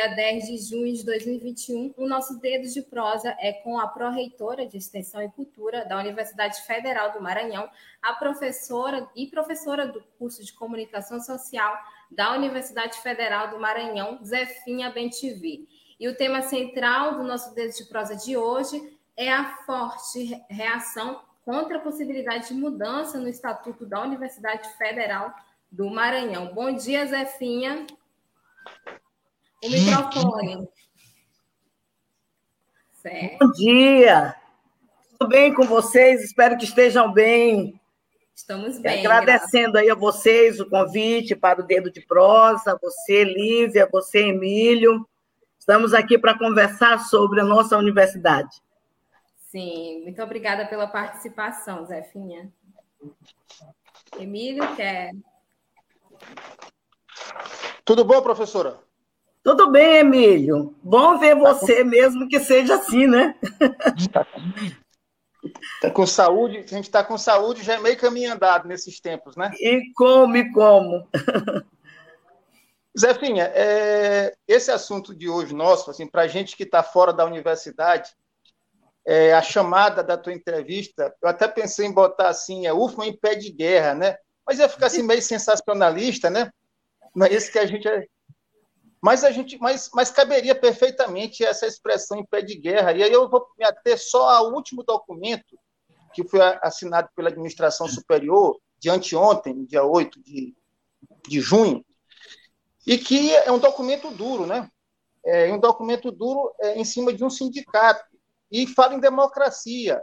Dia 10 de junho de 2021, o nosso Dedo de Prosa é com a pró-reitora de Extensão e Cultura da Universidade Federal do Maranhão, a professora e professora do curso de Comunicação Social da Universidade Federal do Maranhão, Zefinha Bentivi. E o tema central do nosso Dedo de Prosa de hoje é a forte reação contra a possibilidade de mudança no Estatuto da Universidade Federal do Maranhão. Bom dia, Zefinha. O microfone. Certo. Bom dia. Tudo bem com vocês? Espero que estejam bem. Estamos bem. Agradecendo graças. aí a vocês o convite para o Dedo de Prosa, você, Lívia, você, Emílio. Estamos aqui para conversar sobre a nossa universidade. Sim, muito obrigada pela participação, Zefinha. Emílio, quer? Tudo bom, professora? Tudo bem, Emílio. Bom ver tá você, com... mesmo que seja assim, né? Tá com... tá com saúde, a gente está com saúde, já é meio caminho andado nesses tempos, né? E como, e como. Zefinha, é, esse assunto de hoje nosso, assim, para a gente que está fora da universidade, é, a chamada da tua entrevista, eu até pensei em botar assim, é UFMA em pé de guerra, né? Mas ia ficar assim meio sensacionalista, né? É isso que a gente mas a gente, mas, mas caberia perfeitamente essa expressão em pé de guerra. E aí eu vou me ater só ao último documento que foi assinado pela administração superior de anteontem, dia 8 de, de junho, e que é um documento duro, né? É um documento duro é, em cima de um sindicato e fala em democracia.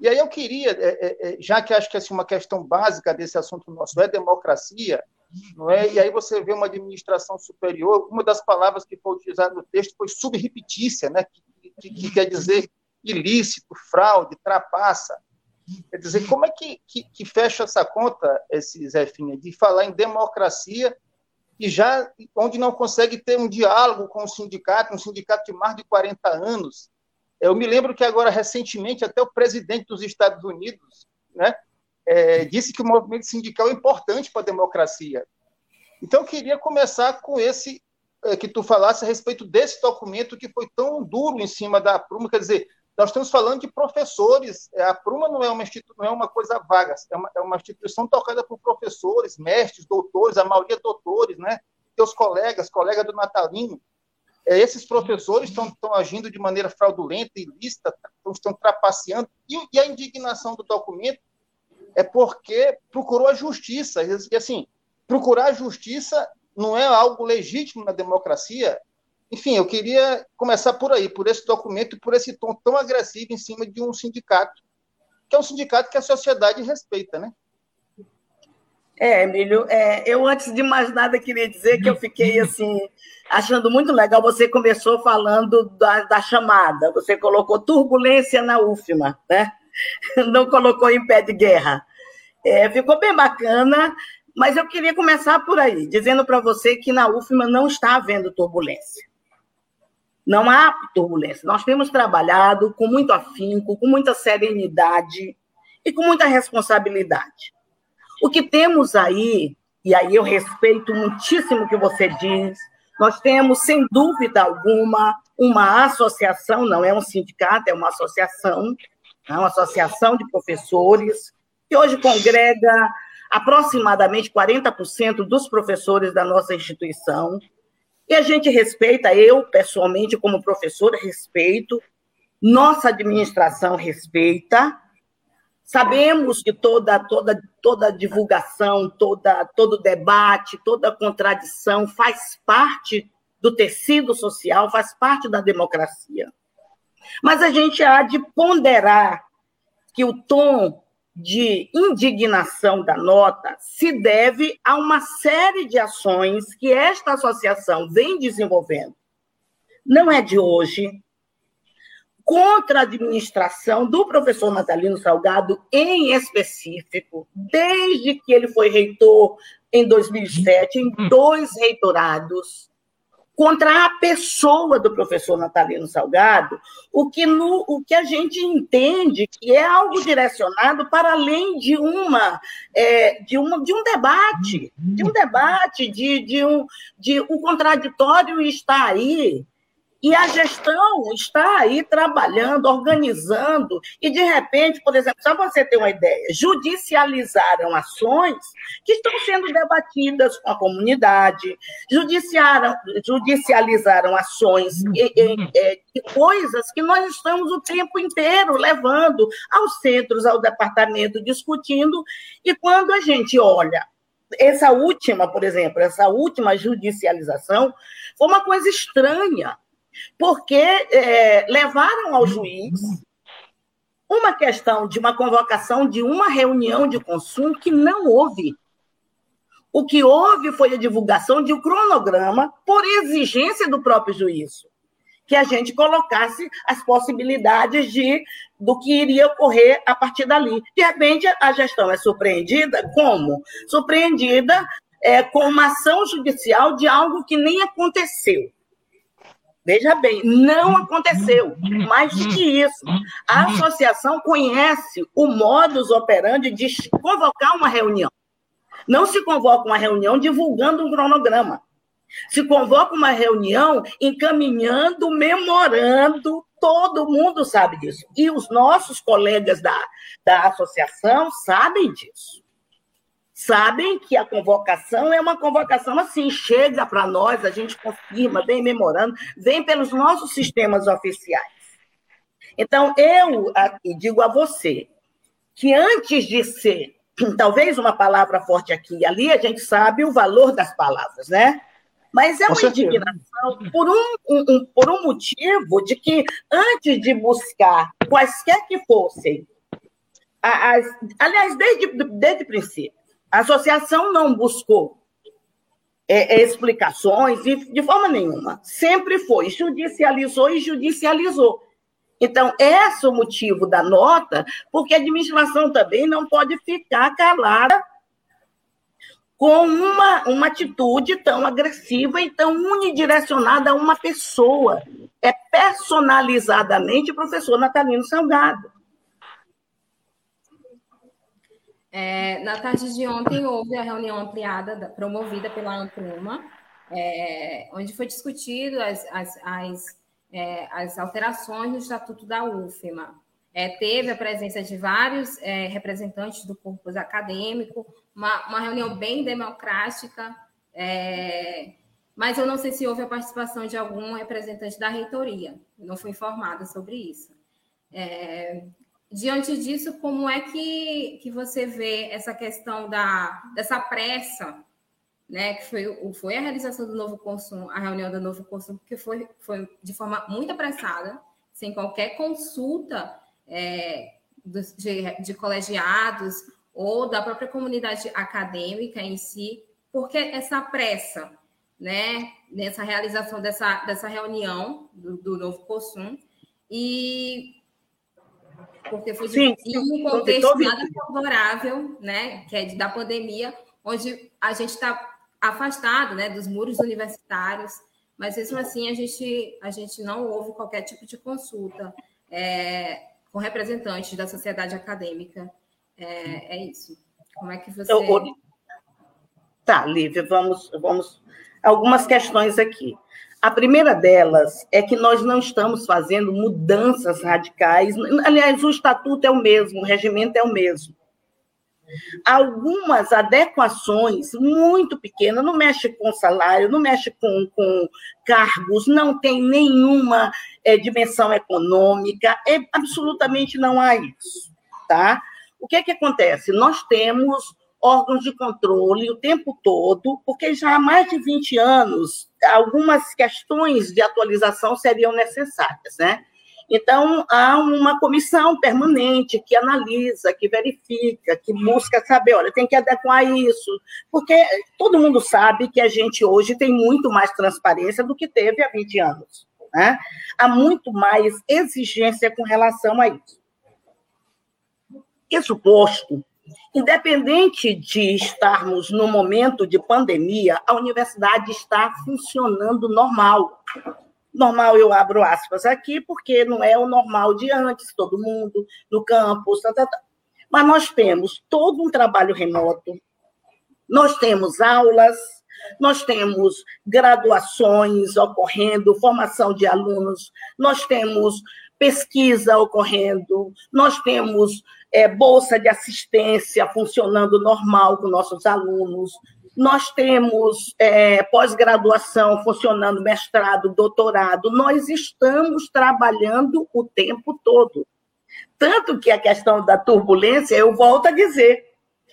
E aí eu queria, é, é, é já que acho que assim, uma questão básica desse assunto nosso é democracia, não é? E aí você vê uma administração superior, uma das palavras que foi utilizada no texto foi subrepetícia, né? Que, que, que, quer dizer ilícito, fraude, trapaça. Quer dizer, como é que, que, que fecha essa conta, esse Zefinha, de falar em democracia e já onde não consegue ter um diálogo com o sindicato, um sindicato de mais de 40 anos. Eu me lembro que agora, recentemente, até o presidente dos Estados Unidos, né, é, disse que o movimento sindical é importante para a democracia. Então, eu queria começar com esse é, que tu falasse a respeito desse documento que foi tão duro em cima da Pruma. Quer dizer, nós estamos falando de professores. É, a Pruma não é uma, não é uma coisa vaga, é uma, é uma instituição tocada por professores, mestres, doutores, a maioria doutores, né? Teus colegas, colega do Natalino. É, esses professores estão, estão agindo de maneira fraudulenta, ilícita, estão, estão trapaceando. E, e a indignação do documento é porque procurou a justiça. E assim, procurar a justiça não é algo legítimo na democracia. Enfim, eu queria começar por aí, por esse documento por esse tom tão agressivo em cima de um sindicato, que é um sindicato que a sociedade respeita, né? É, Emílio, é, eu antes de mais nada queria dizer que eu fiquei assim achando muito legal. Você começou falando da, da chamada, você colocou turbulência na UFMA, né? Não colocou em pé de guerra. É, ficou bem bacana, mas eu queria começar por aí, dizendo para você que na UFMA não está havendo turbulência. Não há turbulência. Nós temos trabalhado com muito afinco, com muita serenidade e com muita responsabilidade. O que temos aí, e aí eu respeito muitíssimo o que você diz, nós temos, sem dúvida alguma, uma associação, não é um sindicato, é uma associação, é uma associação de professores, que hoje congrega aproximadamente 40% dos professores da nossa instituição. E a gente respeita, eu pessoalmente, como professora, respeito, nossa administração respeita. Sabemos que toda, toda, toda divulgação, toda, todo debate, toda contradição faz parte do tecido social, faz parte da democracia. Mas a gente há de ponderar que o tom de indignação da nota se deve a uma série de ações que esta associação vem desenvolvendo. Não é de hoje, contra a administração do professor Natalino Salgado em específico, desde que ele foi reitor em 2007, em hum. dois reitorados, contra a pessoa do professor Natalino Salgado, o que, no, o que a gente entende que é algo direcionado para além de uma, é, de, uma de um debate, de um debate, de, de um de o contraditório está aí. E a gestão está aí trabalhando, organizando, e de repente, por exemplo, só você ter uma ideia, judicializaram ações que estão sendo debatidas com a comunidade, judiciaram, judicializaram ações e, e, e, coisas que nós estamos o tempo inteiro levando aos centros, ao departamento, discutindo, e quando a gente olha essa última, por exemplo, essa última judicialização, foi uma coisa estranha porque é, levaram ao juiz uma questão de uma convocação de uma reunião de consumo que não houve. O que houve foi a divulgação de um cronograma por exigência do próprio juízo, que a gente colocasse as possibilidades de do que iria ocorrer a partir dali. De repente, a gestão é surpreendida como? Surpreendida é, com uma ação judicial de algo que nem aconteceu. Veja bem, não aconteceu. Mais do que isso, a associação conhece o modus operandi de convocar uma reunião. Não se convoca uma reunião divulgando um cronograma. Se convoca uma reunião encaminhando, memorando, todo mundo sabe disso. E os nossos colegas da, da associação sabem disso sabem que a convocação é uma convocação assim, chega para nós, a gente confirma, vem memorando, vem pelos nossos sistemas oficiais. Então, eu aqui digo a você que antes de ser, talvez uma palavra forte aqui e ali, a gente sabe o valor das palavras, né? Mas é uma indignação por um, um, por um motivo de que, antes de buscar quaisquer que fossem, as, aliás, desde, desde o princípio, a associação não buscou é, é, explicações de, de forma nenhuma. Sempre foi, judicializou e judicializou. Então, esse é o motivo da nota, porque a administração também não pode ficar calada com uma, uma atitude tão agressiva e tão unidirecionada a uma pessoa. É personalizadamente o professor Natalino Salgado. É, na tarde de ontem houve a reunião ampliada da, promovida pela Ampruma, é, onde foi discutido as, as, as, é, as, alterações no Estatuto da UFMA. É, teve a presença de vários é, representantes do corpo acadêmico, uma, uma reunião bem democrática, é, mas eu não sei se houve a participação de algum representante da reitoria, não fui informada sobre isso. Diante disso, como é que, que você vê essa questão da, dessa pressa, né, que foi, foi a realização do novo consumo, a reunião do novo consumo, que foi, foi de forma muito apressada, sem qualquer consulta é, de, de colegiados ou da própria comunidade acadêmica em si, porque essa pressa, né, nessa realização dessa, dessa reunião do, do novo consumo, e porque foi em um contexto nada favorável, né, que é da pandemia, onde a gente está afastado, né, dos muros universitários, mas mesmo assim a gente a gente não houve qualquer tipo de consulta é, com representantes da sociedade acadêmica. É, é, isso. Como é que você? Eu, tá, Lívia, vamos vamos algumas questões aqui. A primeira delas é que nós não estamos fazendo mudanças radicais. Aliás, o estatuto é o mesmo, o regimento é o mesmo. Algumas adequações muito pequenas, não mexe com salário, não mexe com, com cargos, não tem nenhuma é, dimensão econômica, é, absolutamente não há isso. Tá? O que, é que acontece? Nós temos órgãos de controle o tempo todo, porque já há mais de 20 anos algumas questões de atualização seriam necessárias, né? Então, há uma comissão permanente que analisa, que verifica, que busca saber, olha, tem que adequar isso, porque todo mundo sabe que a gente hoje tem muito mais transparência do que teve há 20 anos. Né? Há muito mais exigência com relação a isso. Isso posto, independente de estarmos no momento de pandemia, a universidade está funcionando normal. Normal, eu abro aspas aqui, porque não é o normal de antes, todo mundo no campus, tá, tá, tá. mas nós temos todo um trabalho remoto, nós temos aulas, nós temos graduações ocorrendo, formação de alunos, nós temos pesquisa ocorrendo, nós temos é, bolsa de assistência funcionando normal com nossos alunos, nós temos é, pós-graduação funcionando, mestrado, doutorado, nós estamos trabalhando o tempo todo. Tanto que a questão da turbulência, eu volto a dizer,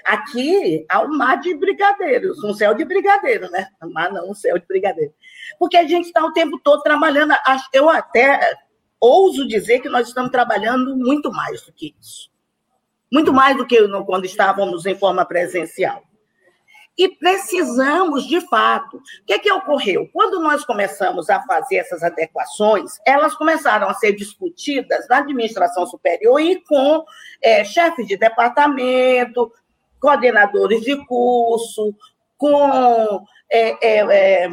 aqui há um mar de brigadeiros, um céu de brigadeiro, né? Mar não, um céu de brigadeiro. Porque a gente está o tempo todo trabalhando, eu até ouso dizer que nós estamos trabalhando muito mais do que isso. Muito mais do que quando estávamos em forma presencial. E precisamos, de fato. O que, é que ocorreu? Quando nós começamos a fazer essas adequações, elas começaram a ser discutidas na administração superior e com é, chefes de departamento, coordenadores de curso, com é, é, é,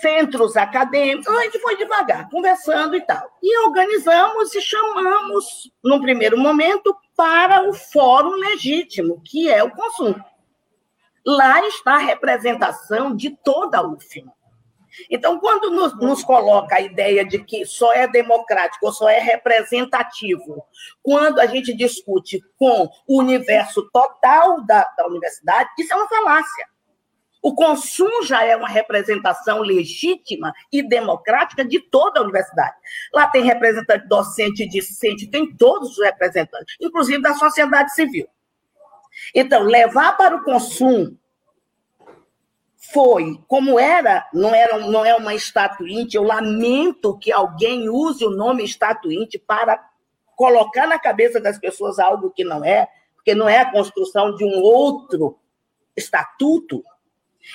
centros acadêmicos. A gente foi devagar, conversando e tal. E organizamos e chamamos, num primeiro momento, para o fórum legítimo, que é o consumo. Lá está a representação de toda a UFMA. Então, quando nos, nos, coloca a ideia de que só é democrático ou só é representativo, quando a gente discute com o universo total da, da universidade, isso é uma falácia. O consumo já é uma representação legítima e democrática de toda a universidade. Lá tem representante docente e discente, tem todos os representantes, inclusive da sociedade civil. Então, levar para o consumo foi, como era, não, era, não é uma estatuinte, eu lamento que alguém use o nome estatuinte para colocar na cabeça das pessoas algo que não é, porque não é a construção de um outro estatuto.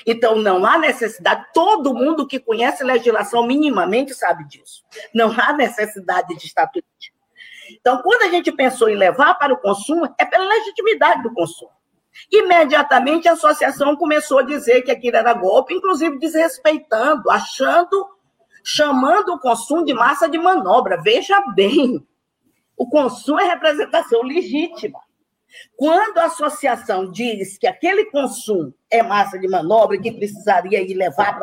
Então, não há necessidade, todo mundo que conhece legislação minimamente sabe disso. Não há necessidade de estatuto. Então, quando a gente pensou em levar para o consumo, é pela legitimidade do consumo. Imediatamente a associação começou a dizer que aquilo era golpe, inclusive desrespeitando, achando, chamando o consumo de massa de manobra. Veja bem, o consumo é representação legítima. Quando a associação diz que aquele consumo é massa de manobra que precisaria ir levar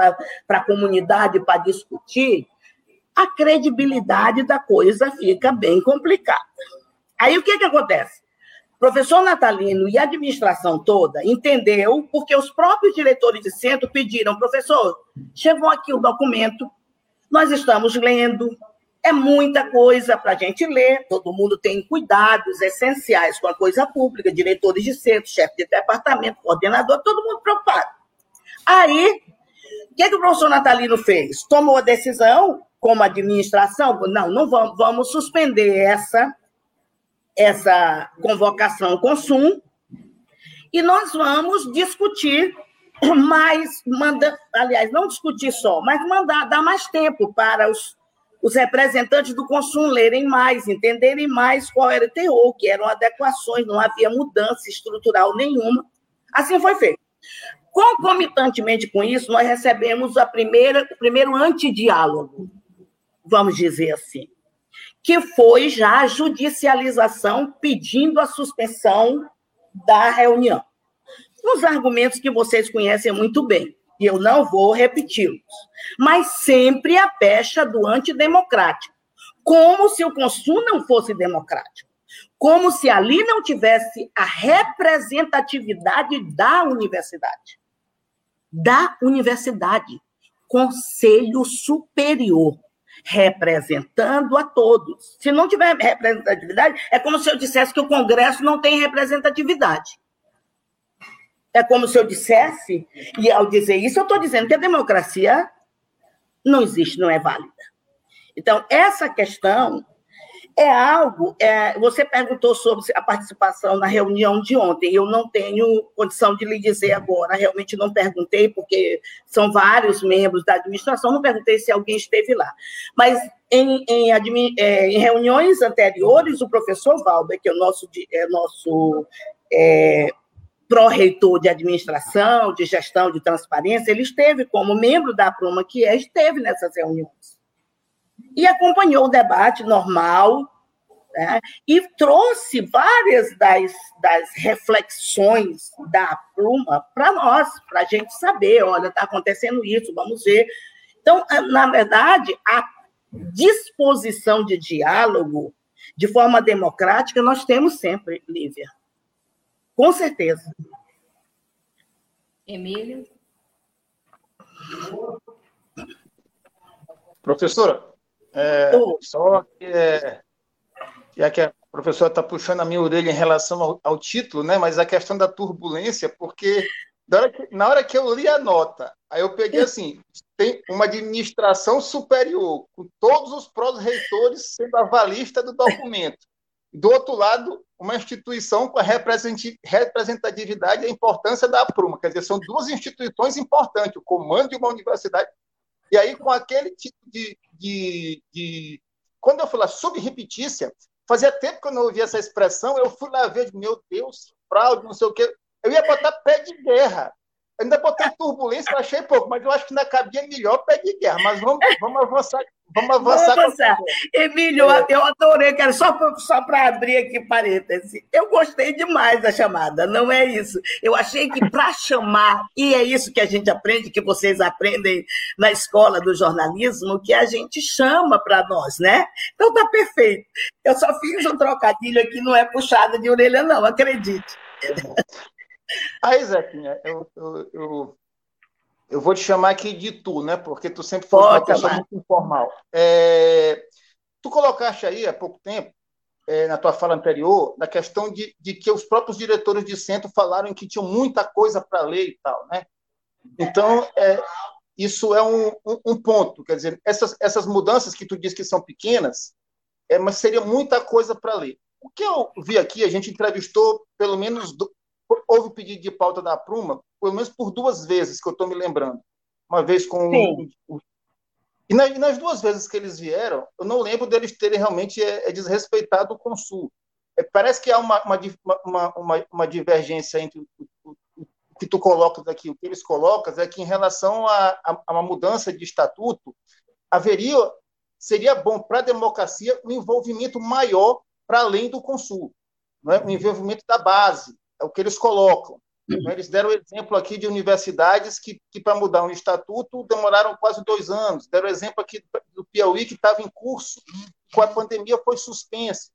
para a comunidade para discutir, a credibilidade da coisa fica bem complicada. Aí o que, que acontece? Professor Natalino e a administração toda entendeu, porque os próprios diretores de centro pediram, professor, chegou aqui o documento, nós estamos lendo, é muita coisa para a gente ler, todo mundo tem cuidados essenciais com a coisa pública, diretores de centro, chefe de departamento, coordenador, todo mundo preocupado. Aí, o que, que o professor Natalino fez? Tomou a decisão, como administração, não, não vamos, vamos suspender essa, essa convocação consumo e nós vamos discutir mais, manda, aliás, não discutir só, mas mandar dar mais tempo para os os representantes do consumo lerem mais, entenderem mais qual era o teor, que eram adequações, não havia mudança estrutural nenhuma. Assim foi feito. Concomitantemente com isso, nós recebemos a primeira, o primeiro antidiálogo, vamos dizer assim, que foi já a judicialização pedindo a suspensão da reunião. Os argumentos que vocês conhecem muito bem e eu não vou repeti-los, mas sempre a pecha do antidemocrático, como se o consumo não fosse democrático, como se ali não tivesse a representatividade da universidade. Da universidade, Conselho Superior, representando a todos. Se não tiver representatividade, é como se eu dissesse que o Congresso não tem representatividade. É como se eu dissesse, e ao dizer isso, eu estou dizendo que a democracia não existe, não é válida. Então, essa questão é algo. É, você perguntou sobre a participação na reunião de ontem. Eu não tenho condição de lhe dizer agora. Realmente não perguntei, porque são vários membros da administração. Não perguntei se alguém esteve lá. Mas em, em, é, em reuniões anteriores, o professor Valber, que é o nosso, é, nosso é, pró-reitor de administração, de gestão, de transparência, ele esteve como membro da Pruma, que é, esteve nessas reuniões e acompanhou o debate normal né? e trouxe várias das, das reflexões da pluma para nós, para a gente saber, olha, está acontecendo isso, vamos ver. Então, na verdade, a disposição de diálogo de forma democrática nós temos sempre, Lívia. Com certeza. Emílio? Professora, é, só que, é, já que a professora está puxando a minha orelha em relação ao, ao, título, né? Mas a questão da turbulência, porque hora que, na hora que eu li a nota, aí eu peguei assim, tem uma administração superior, com todos os prós-reitores sendo avalista do documento. Do outro lado, uma instituição com a representatividade e a importância da Pruma. Quer dizer, são duas instituições importantes, o comando de uma universidade e aí, com aquele tipo de. de, de... Quando eu lá, subrepetícia, fazia tempo que eu não ouvia essa expressão, eu fui lá ver, meu Deus, fraude, não sei o quê. Eu ia botar pé de guerra. Ainda botei turbulência, achei pouco, mas eu acho que ainda cabia melhor pé de guerra. Mas vamos, vamos avançar Vamos avançar. Vamos avançar. Emílio, é. eu adorei, quero só, só para abrir aqui parênteses. Eu gostei demais da chamada, não é isso. Eu achei que para chamar, e é isso que a gente aprende, que vocês aprendem na escola do jornalismo, que a gente chama para nós, né? Então tá perfeito. Eu só fiz um trocadilho aqui, não é puxada de orelha, não, acredite. Aí, Zequinha, eu, eu, eu eu vou te chamar aqui de tu, né? Porque tu sempre foi uma pessoa muito informal. É, tu colocaste aí há pouco tempo, é, na tua fala anterior, na questão de, de, que os próprios diretores de centro falaram que tinham muita coisa para ler e tal, né? Então, é, isso é um, um, um, ponto. Quer dizer, essas, essas mudanças que tu diz que são pequenas, é, mas seria muita coisa para ler. O que eu vi aqui, a gente entrevistou pelo menos houve pedido de pauta da Pruma, pelo menos por duas vezes que eu estou me lembrando. Uma vez com o, e, nas, nas, duas vezes que eles vieram, eu não lembro deles terem realmente é, é desrespeitado o Consul. É, parece que há uma, uma, uma, uma, divergência entre o, o, o, que tu colocas aqui, o que eles colocam, é que em relação a, a, a uma mudança de estatuto, haveria, seria bom para a democracia um envolvimento maior para além do Consul, não é? um envolvimento da base, é o que eles colocam. Né? Eles deram exemplo aqui de universidades que, que para mudar um estatuto, demoraram quase dois anos. Deram exemplo aqui do Piauí, que estava em curso, com a pandemia foi suspensa.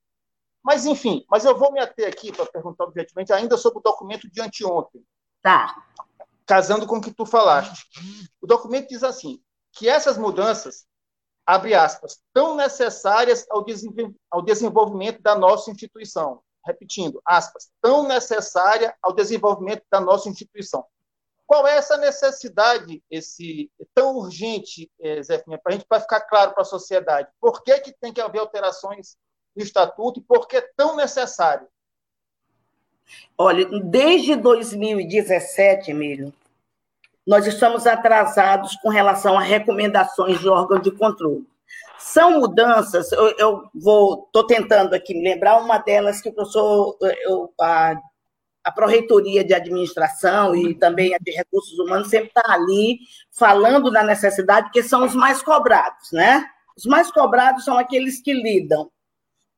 Mas, enfim, mas eu vou me ater aqui para perguntar, objetivamente, ainda sobre o documento de anteontem. Tá. Casando com o que tu falaste. O documento diz assim, que essas mudanças, abre aspas, tão necessárias ao desenvolvimento da nossa instituição, repetindo, aspas, tão necessária ao desenvolvimento da nossa instituição. Qual é essa necessidade, esse tão urgente, eh, Zé para a gente para ficar claro para a sociedade? Por que, que tem que haver alterações no estatuto e por que é tão necessário? Olha, desde 2017, Emílio, nós estamos atrasados com relação a recomendações de órgãos de controle. São mudanças, eu, eu vou, estou tentando aqui me lembrar uma delas que o professor, eu, a, a Proreitoria de Administração e também a de Recursos Humanos sempre está ali falando da necessidade, que são os mais cobrados, né? Os mais cobrados são aqueles que lidam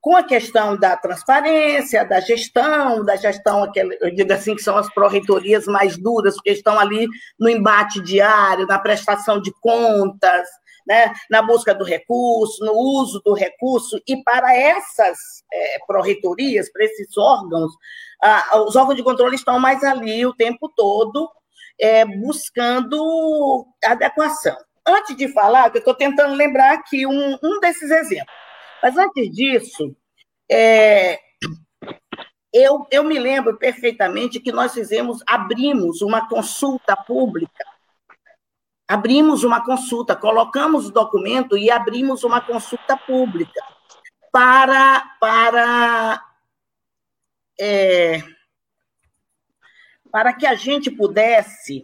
com a questão da transparência, da gestão, da gestão, eu digo assim, que são as pró-reitorias mais duras, porque estão ali no embate diário, na prestação de contas, né, na busca do recurso, no uso do recurso, e para essas é, pró-reitorias, para esses órgãos, os órgãos de controle estão mais ali o tempo todo, é, buscando adequação. Antes de falar, eu estou tentando lembrar aqui um, um desses exemplos, mas antes disso, é, eu, eu me lembro perfeitamente que nós fizemos, abrimos uma consulta pública abrimos uma consulta, colocamos o documento e abrimos uma consulta pública para, para, é, para que a gente pudesse,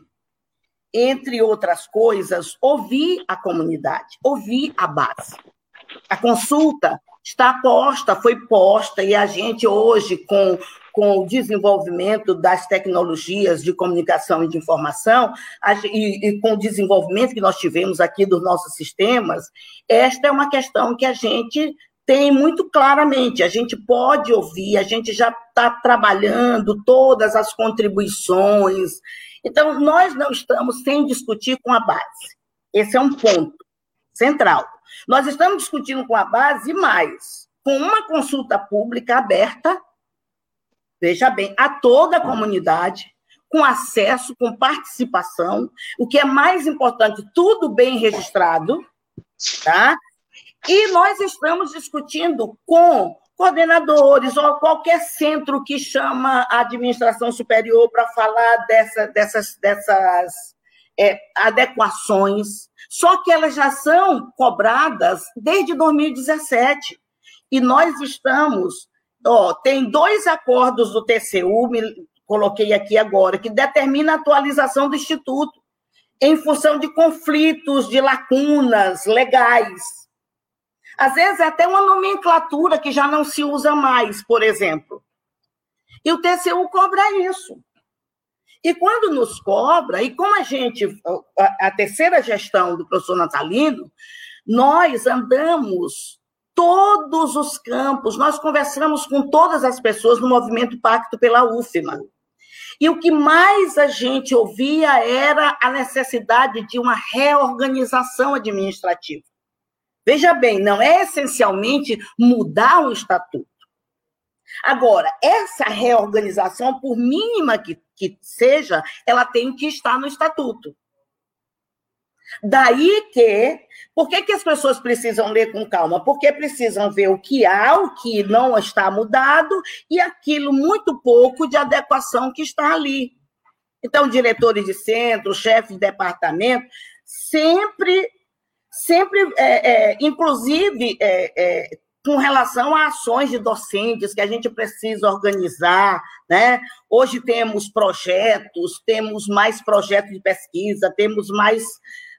entre outras coisas, ouvir a comunidade, ouvir a base. A consulta está posta, foi posta, e a gente hoje, com, com o desenvolvimento das tecnologias de comunicação e de informação, e, com o desenvolvimento que nós tivemos aqui dos nossos sistemas, esta é uma questão que a gente tem muito claramente, a gente pode ouvir, a gente já está trabalhando todas as contribuições. Então, nós não estamos sem discutir com a base. Esse é um ponto central. Nós estamos discutindo com a base mais, com uma consulta pública aberta, veja bem, a toda a comunidade, com acesso, com participação, o que é mais importante, tudo bem registrado, tá? E nós estamos discutindo com coordenadores ou qualquer centro que chama a administração superior para falar dessa, dessas, dessas é, adequações só que elas já são cobradas desde 2017. E nós estamos. Ó, tem dois acordos do TCU, me coloquei aqui agora, que determina a atualização do Instituto em função de conflitos, de lacunas legais. Às vezes é até uma nomenclatura que já não se usa mais, por exemplo. E o TCU cobra isso. E quando nos cobra, e como a gente, a, a terceira gestão do professor Natalino, nós andamos todos os campos, nós conversamos com todas as pessoas no movimento Pacto pela UFMA. E o que mais a gente ouvia era a necessidade de uma reorganização administrativa. Veja bem, não é essencialmente mudar o estatuto. Agora, essa reorganização, por mínima que, que seja, ela tem que estar no estatuto. Daí que, por que, que as pessoas precisam ler com calma? Porque precisam ver o que há, o que não está mudado e aquilo muito pouco de adequação que está ali. Então, diretores de centro, chefes de departamento, sempre, sempre, é, é, inclusive, é, é com relação a ações de docentes que a gente precisa organizar, né? Hoje temos projetos, temos mais projetos de pesquisa, temos mais,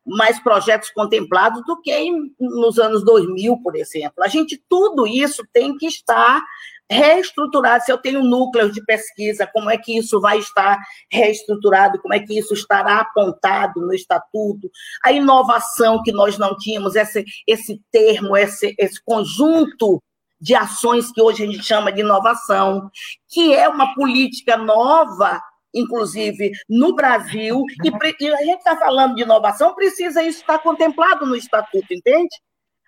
mais projetos contemplados do que nos anos 2000, por exemplo. A gente, tudo isso tem que estar reestruturado. Se eu tenho núcleos de pesquisa, como é que isso vai estar reestruturado, como é que isso estará apontado no estatuto, a inovação que nós não tínhamos, esse, esse termo, esse, esse conjunto de ações que hoje a gente chama de inovação, que é uma política nova, inclusive no Brasil, e, e a gente está falando de inovação, precisa isso estar contemplado no estatuto, entende?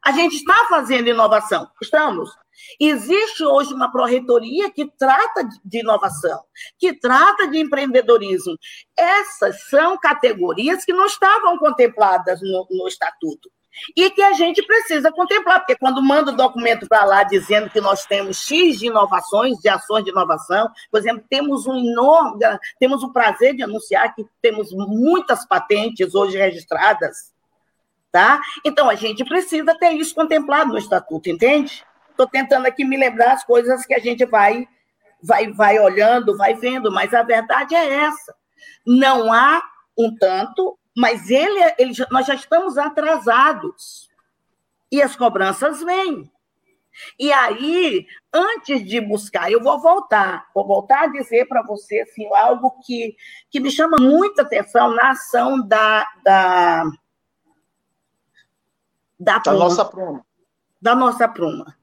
A gente está fazendo inovação, estamos. Existe hoje uma pró-reitoria que trata de inovação, que trata de empreendedorismo. Essas são categorias que não estavam contempladas no, no estatuto e que a gente precisa contemplar, porque quando manda o documento para lá dizendo que nós temos X de inovações, de ações de inovação, por exemplo, temos um enorme, temos o prazer de anunciar que temos muitas patentes hoje registradas, tá? Então a gente precisa ter isso contemplado no estatuto, entende? Estou tentando aqui me lembrar as coisas que a gente vai, vai, vai olhando, vai vendo, mas a verdade é essa. Não há um tanto, mas ele, ele, nós já estamos atrasados. E as cobranças vêm. E aí, antes de buscar, eu vou voltar, vou voltar a dizer para você assim, algo que, que me chama muita atenção na ação da. Da, da, da nossa Pruma. Da nossa Pruma.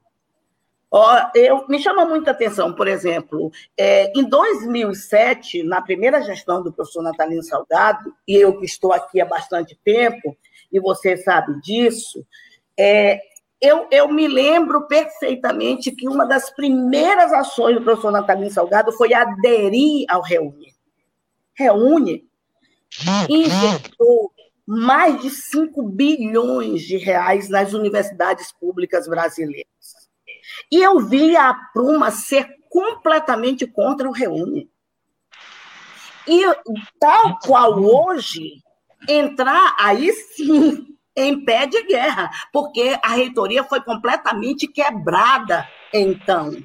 Eu, me chama muita atenção, por exemplo, é, em 2007, na primeira gestão do professor Natalino Salgado, e eu que estou aqui há bastante tempo, e você sabe disso, é, eu, eu, me lembro perfeitamente que uma das primeiras ações do professor Natalino Salgado foi aderir ao Reúne. Reúne injetou mais de 5 bilhões de reais nas universidades públicas brasileiras. E eu vi a Pruma ser completamente contra o Reúne. E tal qual hoje, entrar aí sim em pé de guerra, porque a reitoria foi completamente quebrada então.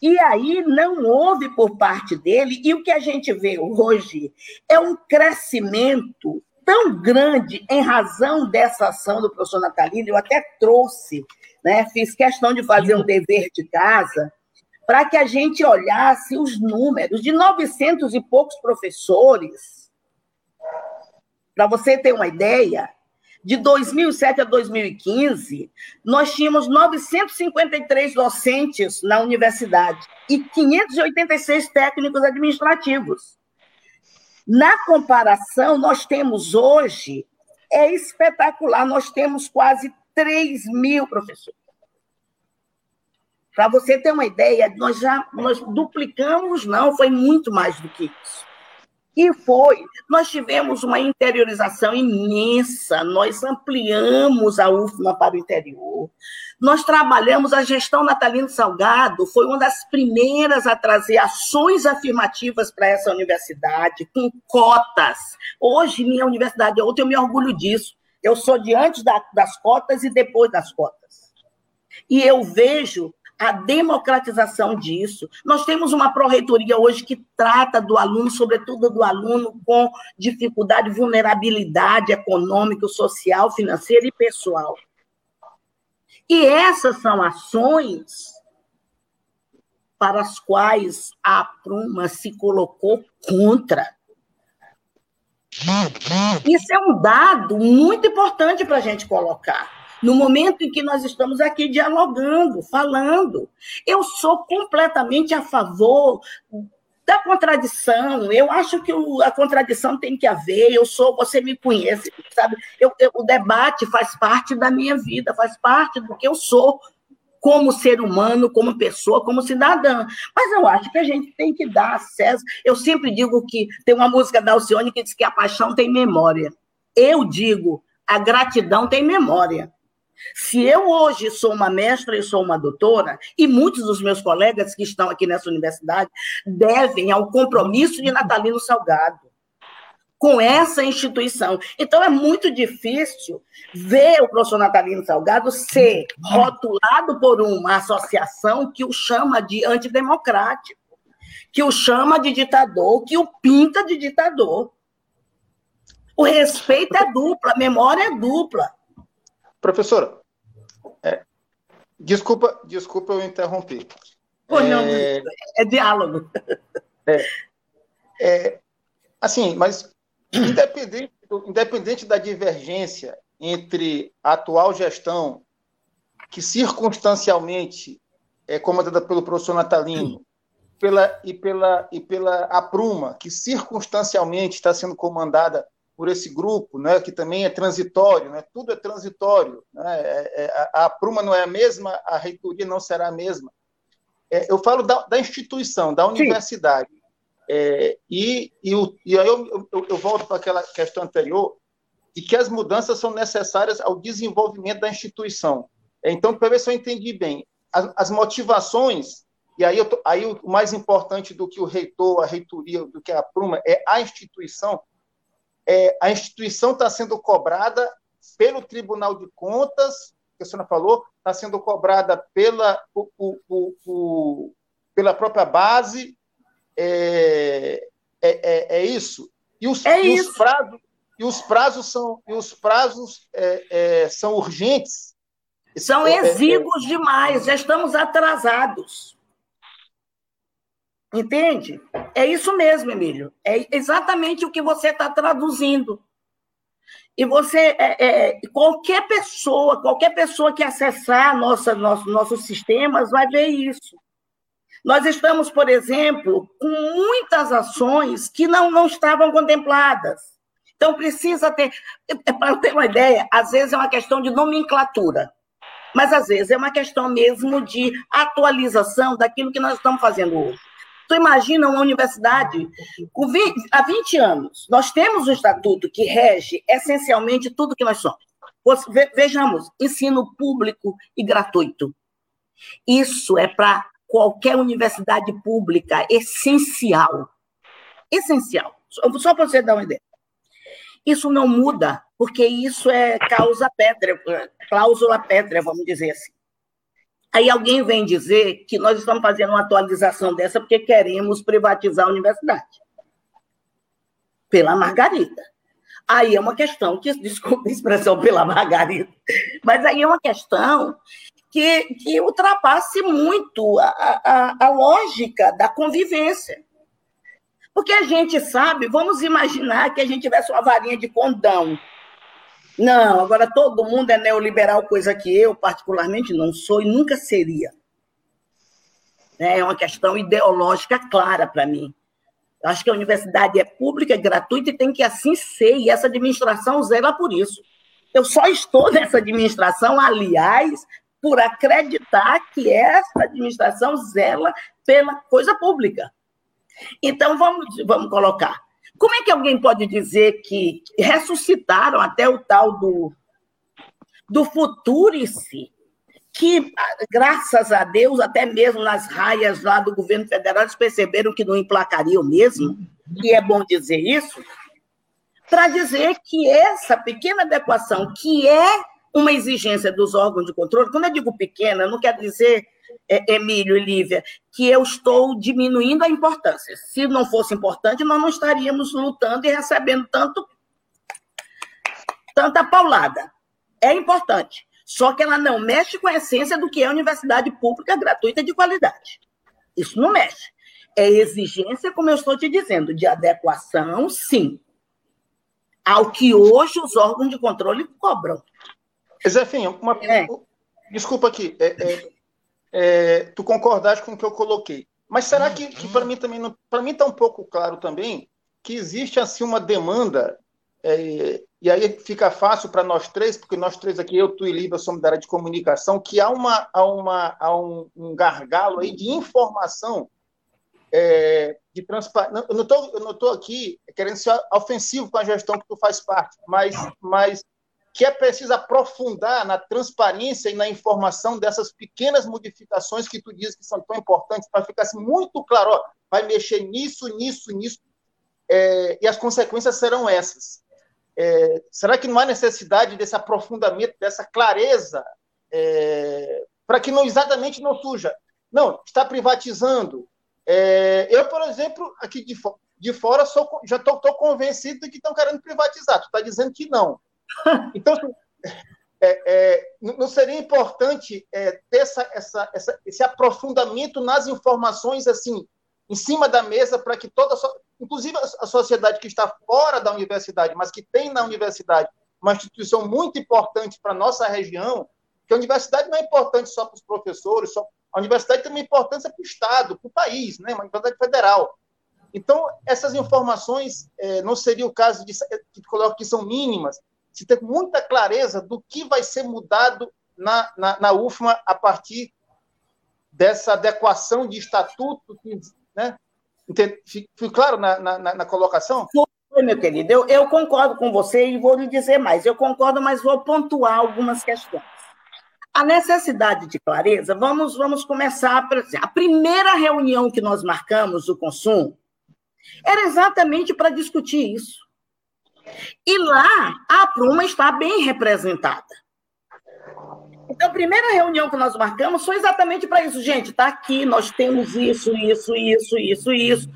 E aí não houve por parte dele, e o que a gente vê hoje é um crescimento tão grande em razão dessa ação do professor Natalino, eu até trouxe, né, fiz questão de fazer um dever de casa, para que a gente olhasse os números de 900 e poucos professores. Para você ter uma ideia, de 2007 a 2015, nós tínhamos 953 docentes na universidade e 586 técnicos administrativos. Na comparação, nós temos hoje, é espetacular, nós temos quase 3 mil professores. Para você ter uma ideia, nós já nós duplicamos, não, foi muito mais do que isso. E foi. Nós tivemos uma interiorização imensa, nós ampliamos a UFMA para o interior. Nós trabalhamos a gestão Natalino Salgado, foi uma das primeiras a trazer ações afirmativas para essa universidade, com cotas. Hoje, minha universidade é outra, eu me orgulho disso. Eu sou diante das cotas e depois das cotas. E eu vejo a democratização disso. Nós temos uma pró-reitoria hoje que trata do aluno, sobretudo do aluno com dificuldade, vulnerabilidade econômica, social, financeira e pessoal. E essas são ações para as quais a Pruma se colocou contra. Isso é um dado muito importante para a gente colocar no momento em que nós estamos aqui dialogando, falando. Eu sou completamente a favor da contradição. Eu acho que o, a contradição tem que haver. Eu sou, você me conhece, sabe? Eu, eu, o debate faz parte da minha vida, faz parte do que eu sou como ser humano, como pessoa, como cidadã. Mas eu acho que a gente tem que dar acesso. Eu sempre digo que tem uma música da Alcione que diz que a paixão tem memória. Eu digo, a gratidão tem memória. Se eu hoje sou uma mestra e sou uma doutora, e muitos dos meus colegas que estão aqui nessa universidade devem ao compromisso de Natalino Salgado com essa instituição. Então, é muito difícil ver o professor Natalino Salgado ser rotulado por uma associação que o chama de antidemocrático, que o chama de ditador, que o pinta de ditador. O respeito é duplo, a memória é dupla. Professora, é, desculpa, desculpa eu interromper. Pô, não, é, é diálogo. É, é, assim, mas independente, independente da divergência entre a atual gestão, que circunstancialmente é comandada pelo professor Natalino, pela, e, pela, e pela Apruma, que circunstancialmente está sendo comandada por esse grupo, né, que também é transitório, né, tudo é transitório. Né, é, é, a, a Pruma não é a mesma, a reitoria não será a mesma. É, eu falo da, da, instituição, da universidade. É, e, e, e, aí eu, eu, eu volto para aquela questão anterior, de que as mudanças são necessárias ao desenvolvimento da instituição. Então, para ver se eu entendi bem, as, as motivações, e aí, tô, aí o mais importante do que o reitor, a reitoria, do que a Pruma, é a instituição, é, a instituição está sendo cobrada pelo Tribunal de Contas, que a senhora falou, está sendo cobrada pela, o, o, o, pela própria base. É, é, é, é isso. E os, é e isso. os prazos e os prazos são e os prazos é, é, são urgentes. São exíguos demais. Já estamos atrasados. Entende? É isso mesmo, Emílio. É exatamente o que você está traduzindo. E você, é, é, qualquer pessoa, qualquer pessoa que acessar nossa, nosso, nossos sistemas vai ver isso. Nós estamos, por exemplo, com muitas ações que não, não estavam contempladas. Então, precisa ter. É, Para ter uma ideia, às vezes é uma questão de nomenclatura, mas às vezes é uma questão mesmo de atualização daquilo que nós estamos fazendo hoje. Tu imagina uma universidade com 20, há 20 anos. Nós temos um estatuto que rege essencialmente tudo que nós somos. Vejamos, ensino público e gratuito. Isso é para qualquer universidade pública essencial. Essencial. Só para você dar uma ideia. Isso não muda, porque isso é causa pétrea, cláusula pétrea, vamos dizer assim. Aí alguém vem dizer que nós estamos fazendo uma atualização dessa porque queremos privatizar a universidade. Pela Margarida. Aí é uma questão que, desculpa a expressão pela Margarida, mas aí é uma questão que, que ultrapasse muito a, a, a lógica da convivência. Porque a gente sabe, vamos imaginar que a gente tivesse uma varinha de condão. Não, agora todo mundo é neoliberal, coisa que eu, particularmente, não sou e nunca seria. É uma questão ideológica clara para mim. Eu acho que a universidade é pública, é gratuita e tem que assim ser, e essa administração zela por isso. Eu só estou nessa administração, aliás, por acreditar que essa administração zela pela coisa pública. Então, vamos, vamos colocar. Como é que alguém pode dizer que ressuscitaram até o tal do, do Futurice, que, graças a Deus, até mesmo nas raias lá do governo federal, eles perceberam que não emplacariam mesmo, e é bom dizer isso, para dizer que essa pequena adequação, que é uma exigência dos órgãos de controle, quando eu digo pequena, não quer dizer, é, Emílio e Lívia, que eu estou diminuindo a importância. Se não fosse importante, nós não estaríamos lutando e recebendo tanto tanta paulada. É importante. Só que ela não mexe com a essência do que é universidade pública gratuita de qualidade. Isso não mexe. É exigência, como eu estou te dizendo, de adequação, sim, ao que hoje os órgãos de controle cobram. Zefinho, uma... É. desculpa aqui. É, é, é, tu concordaste com o que eu coloquei. Mas será que, que para mim também para mim está um pouco claro também que existe assim uma demanda é, e aí fica fácil para nós três, porque nós três aqui, eu, tu e Lívia, somos da área de comunicação, que há, uma, há, uma, há um, um gargalo aí de informação, é, de transparência. Eu não estou aqui querendo ser ofensivo com a gestão que tu faz parte, mas, mas que é preciso aprofundar na transparência e na informação dessas pequenas modificações que tu diz que são tão importantes, para ficar assim, muito claro, ó, vai mexer nisso, nisso, nisso, é, e as consequências serão essas. É, será que não há necessidade desse aprofundamento, dessa clareza, é, para que não exatamente não suja? Não, está privatizando. É, eu, por exemplo, aqui de, de fora, sou, já estou convencido de que estão querendo privatizar. Tu está dizendo que não. Então, assim, é, é, não seria importante é, ter essa, essa, essa, esse aprofundamento nas informações assim em cima da mesa para que toda, inclusive a sociedade que está fora da universidade, mas que tem na universidade uma instituição muito importante para nossa região, que a universidade não é importante só para os professores, só, a universidade tem uma importância para o Estado, para o país, né? uma universidade federal. Então, essas informações é, não seria o caso de que coloca que são mínimas, se ter muita clareza do que vai ser mudado na, na, na UFMA a partir dessa adequação de estatuto, né? Fui claro na, na, na colocação? Foi, meu querido. Eu, eu concordo com você e vou lhe dizer mais. Eu concordo, mas vou pontuar algumas questões. A necessidade de clareza, vamos, vamos começar. A primeira reunião que nós marcamos do consumo era exatamente para discutir isso. E lá a Pruma está bem representada. Então, a primeira reunião que nós marcamos foi exatamente para isso. Gente, está aqui, nós temos isso, isso, isso, isso, isso.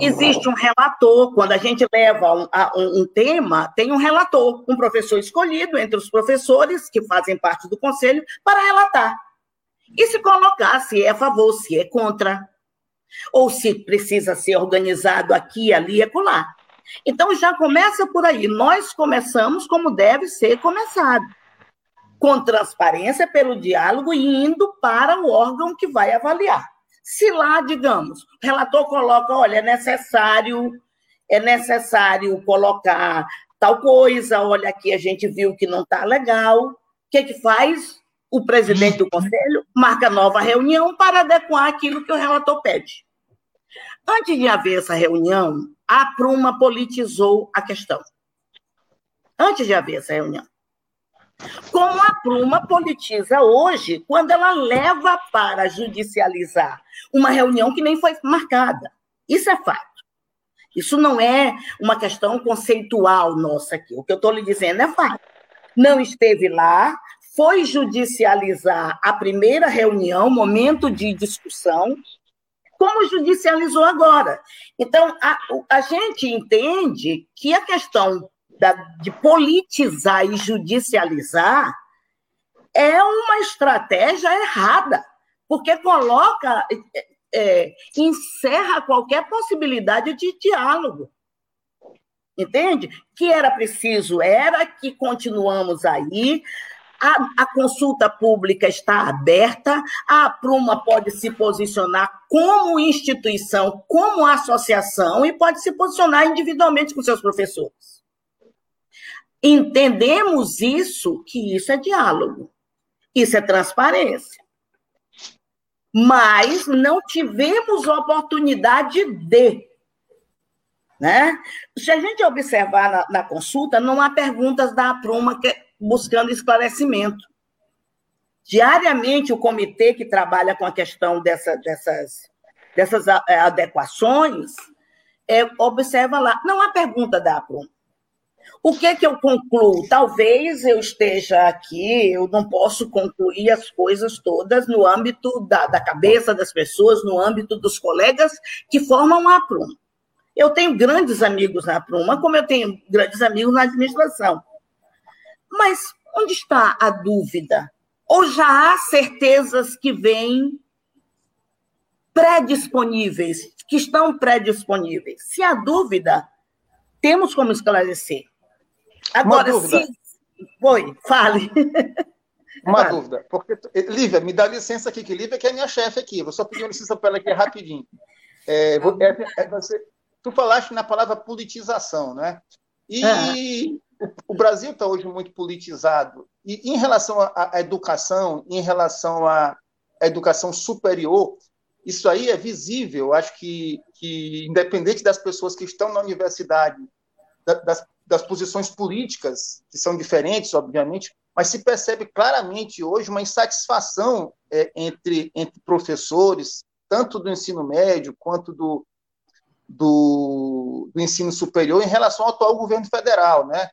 Existe um relator, quando a gente leva um, um, um tema, tem um relator, um professor escolhido entre os professores que fazem parte do conselho para relatar. E se colocar se é a favor, se é contra, ou se precisa ser organizado aqui, ali e acolá. Então já começa por aí. Nós começamos como deve ser começado. Com transparência pelo diálogo e indo para o órgão que vai avaliar. Se lá, digamos, o relator coloca, olha, é necessário, é necessário colocar tal coisa, olha, aqui a gente viu que não está legal. O que, que faz? O presidente do conselho marca nova reunião para adequar aquilo que o relator pede. Antes de haver essa reunião, a Pruma politizou a questão. Antes de haver essa reunião. Como a Pruma politiza hoje, quando ela leva para judicializar uma reunião que nem foi marcada. Isso é fato. Isso não é uma questão conceitual nossa aqui. O que eu estou lhe dizendo é fato. Não esteve lá, foi judicializar a primeira reunião, momento de discussão, como judicializou agora. Então, a, a gente entende que a questão da, de politizar e judicializar é uma estratégia errada, porque coloca, é, é, encerra qualquer possibilidade de diálogo. Entende? Que era preciso, era que continuamos aí, a, a, consulta pública está aberta, a Pruma pode se posicionar como instituição, como associação, e pode se posicionar individualmente com seus professores. Entendemos isso, que isso é diálogo, isso é transparência. Mas não tivemos oportunidade de. Né? Se a gente observar na, na consulta, não há perguntas da Pruma que, buscando esclarecimento. Diariamente, o comitê que trabalha com a questão dessa, dessas, dessas eh, adequações é, observa lá. Não há pergunta da Pruma. O que, que eu concluo? Talvez eu esteja aqui, eu não posso concluir as coisas todas no âmbito da, da cabeça das pessoas, no âmbito dos colegas que formam a Prum. Eu tenho grandes amigos na Pruma, como eu tenho grandes amigos na administração. Mas onde está a dúvida? Ou já há certezas que vêm pré-disponíveis, que estão pré-disponíveis? Se há dúvida, temos como esclarecer. Agora, se. Oi, fale. Uma fale. dúvida. Porque, Lívia, me dá licença aqui, que Lívia que é minha chefe aqui. Vou só pedir licença para ela aqui rapidinho. É, é, é, você, tu falaste na palavra politização, né? E ah. O, Brasil está hoje muito politizado. E em relação à, educação, em relação à, à educação superior, isso aí é visível. Acho que, que, independente das pessoas que estão na universidade, das, das posições políticas, que são diferentes, obviamente, mas se percebe claramente hoje uma insatisfação é, entre, entre professores, tanto do ensino médio quanto do, do, do, ensino superior, em relação ao atual governo federal. Né?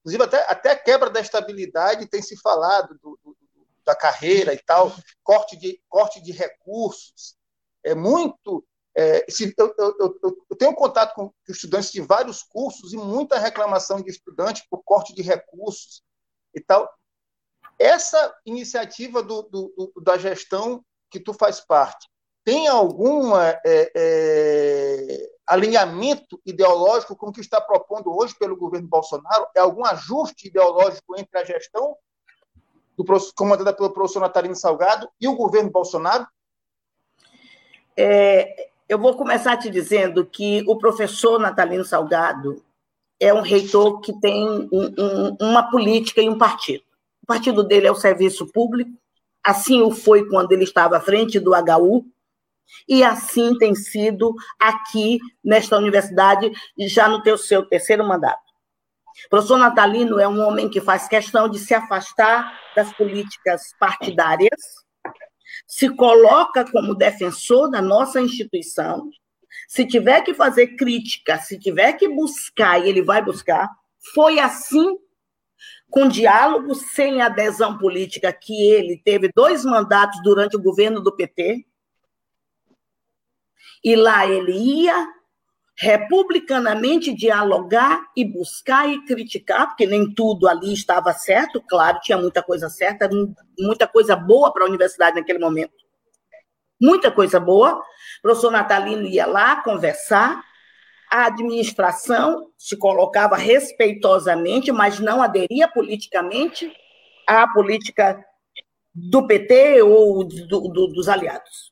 Inclusive, até, até a quebra da estabilidade tem se falado do, do, da carreira e tal, corte de, corte de recursos. É muito é, se, eu, eu, eu, tenho contato com estudantes de vários cursos e muita reclamação de estudantes por corte de recursos e tal. Essa iniciativa do, do, do, da gestão que tu faz parte tem algum é, é, alinhamento ideológico com o que está propondo hoje pelo governo Bolsonaro? É algum ajuste ideológico entre a gestão do, comandada pelo professor Natalino Salgado e o governo Bolsonaro? É, eu vou começar te dizendo que o professor Natalino Salgado é um reitor que tem um, um, uma política e um partido. O partido dele é o serviço público, assim o foi quando ele estava à frente do HU, e assim tem sido aqui nesta universidade, já no teu, seu terceiro mandato. O professor Natalino é um homem que faz questão de se afastar das políticas partidárias, se coloca como defensor da nossa instituição, se tiver que fazer crítica, se tiver que buscar, e ele vai buscar, foi assim, com diálogo, sem adesão política, que ele teve dois mandatos durante o governo do PT. E lá ele ia republicanamente dialogar e buscar e criticar, porque nem tudo ali estava certo, claro, tinha muita coisa certa, muita coisa boa para a universidade naquele momento. Muita coisa boa. O professor Natalino ia lá conversar, a administração se colocava respeitosamente, mas não aderia politicamente à política do PT ou do, do, dos aliados.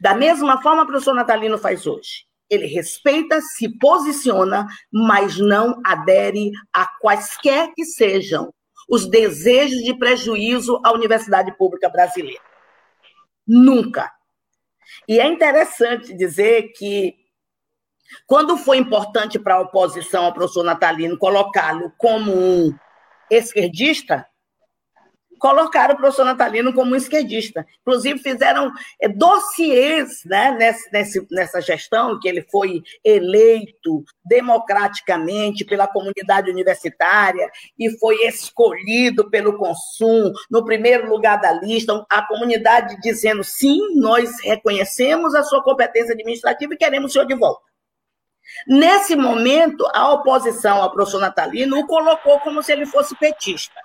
Da mesma forma, o professor Natalino faz hoje ele respeita, se posiciona, mas não adere a quaisquer que sejam os desejos de prejuízo à universidade pública brasileira. Nunca. E é interessante dizer que, quando foi importante para a oposição ao professor Natalino colocá-lo como um esquerdista, colocaram o professor Natalino como um esquerdista. Inclusive, fizeram é, dossiês né, nessa, gestão, que ele foi eleito democraticamente pela comunidade universitária e foi escolhido pelo consumo no primeiro lugar da lista, a comunidade dizendo sim, nós reconhecemos a sua competência administrativa e queremos o senhor de volta. Nesse momento, a oposição ao professor Natalino o colocou como se ele fosse petista.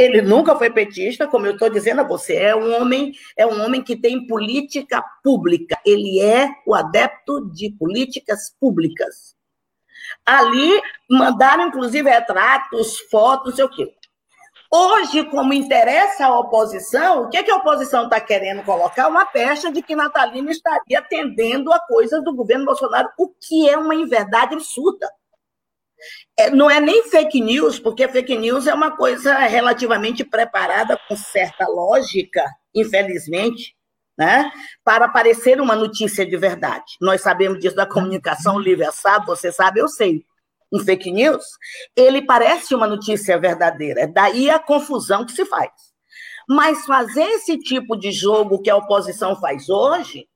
Ele nunca foi petista, como eu estou dizendo a você, é um homem, é um homem que tem política pública. Ele é o adepto de políticas públicas. Ali mandaram, inclusive, retratos, fotos, sei o quê. Hoje, como interessa a oposição, o que, é que a oposição está querendo colocar? Uma pecha de que Natalino estaria atendendo a coisas do governo Bolsonaro, o que é uma inverdade absurda. É, não é nem fake news, porque fake news é uma coisa relativamente preparada com certa lógica, infelizmente, né, para parecer uma notícia de verdade. Nós sabemos disso da comunicação livre, sabe? Você sabe, eu sei um fake news, ele parece uma notícia verdadeira. É daí a confusão que se faz. Mas fazer esse tipo de jogo que a oposição faz hoje,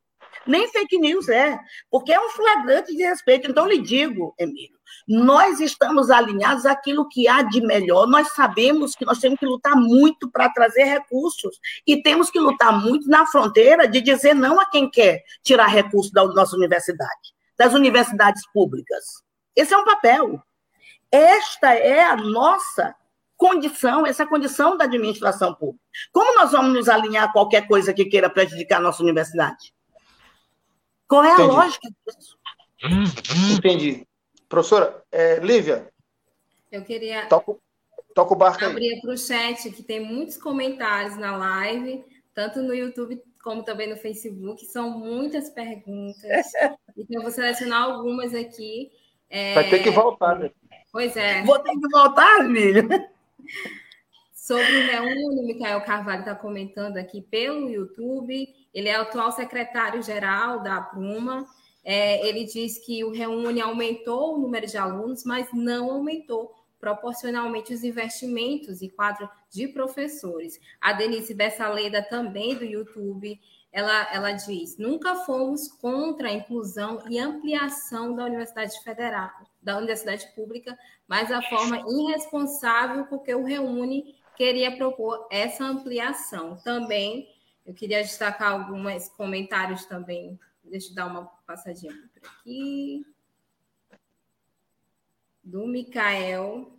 nem fake news é, porque é um flagrante de respeito. Então, lhe digo, Emílio, nós estamos alinhados àquilo que há de melhor. Nós sabemos que nós temos que lutar muito para trazer recursos e temos que lutar muito na fronteira de dizer não a quem quer tirar recursos da nossa universidade, das universidades públicas. Esse é um papel. Esta é a nossa condição, essa é a condição da administração pública. Como nós vamos nos alinhar a qualquer coisa que queira prejudicar a nossa universidade? Qual é a Entendi. lógica disso? Entendi. Professora, é, Lívia. Eu queria. Toca, toca o barco Abrir para o chat, que tem muitos comentários na live, tanto no YouTube como também no Facebook. São muitas perguntas. então, eu vou selecionar algumas aqui. É... Vai ter que voltar, né? Pois é. Vou ter que voltar, filho. Sobre o Reúne, o Micael Carvalho está comentando aqui pelo YouTube. Ele é atual secretário-geral da Pruma. É, ele diz que o Reúne aumentou o número de alunos, mas não aumentou proporcionalmente os investimentos e quadro de professores. A Denise Bessaleda, também do YouTube, ela, ela diz: nunca fomos contra a inclusão e ampliação da Universidade Federal, da Universidade Pública, mas a forma irresponsável porque o Reúne queria propor essa ampliação. Também eu queria destacar alguns comentários também. Deixa eu dar uma passadinha por aqui. Do Micael.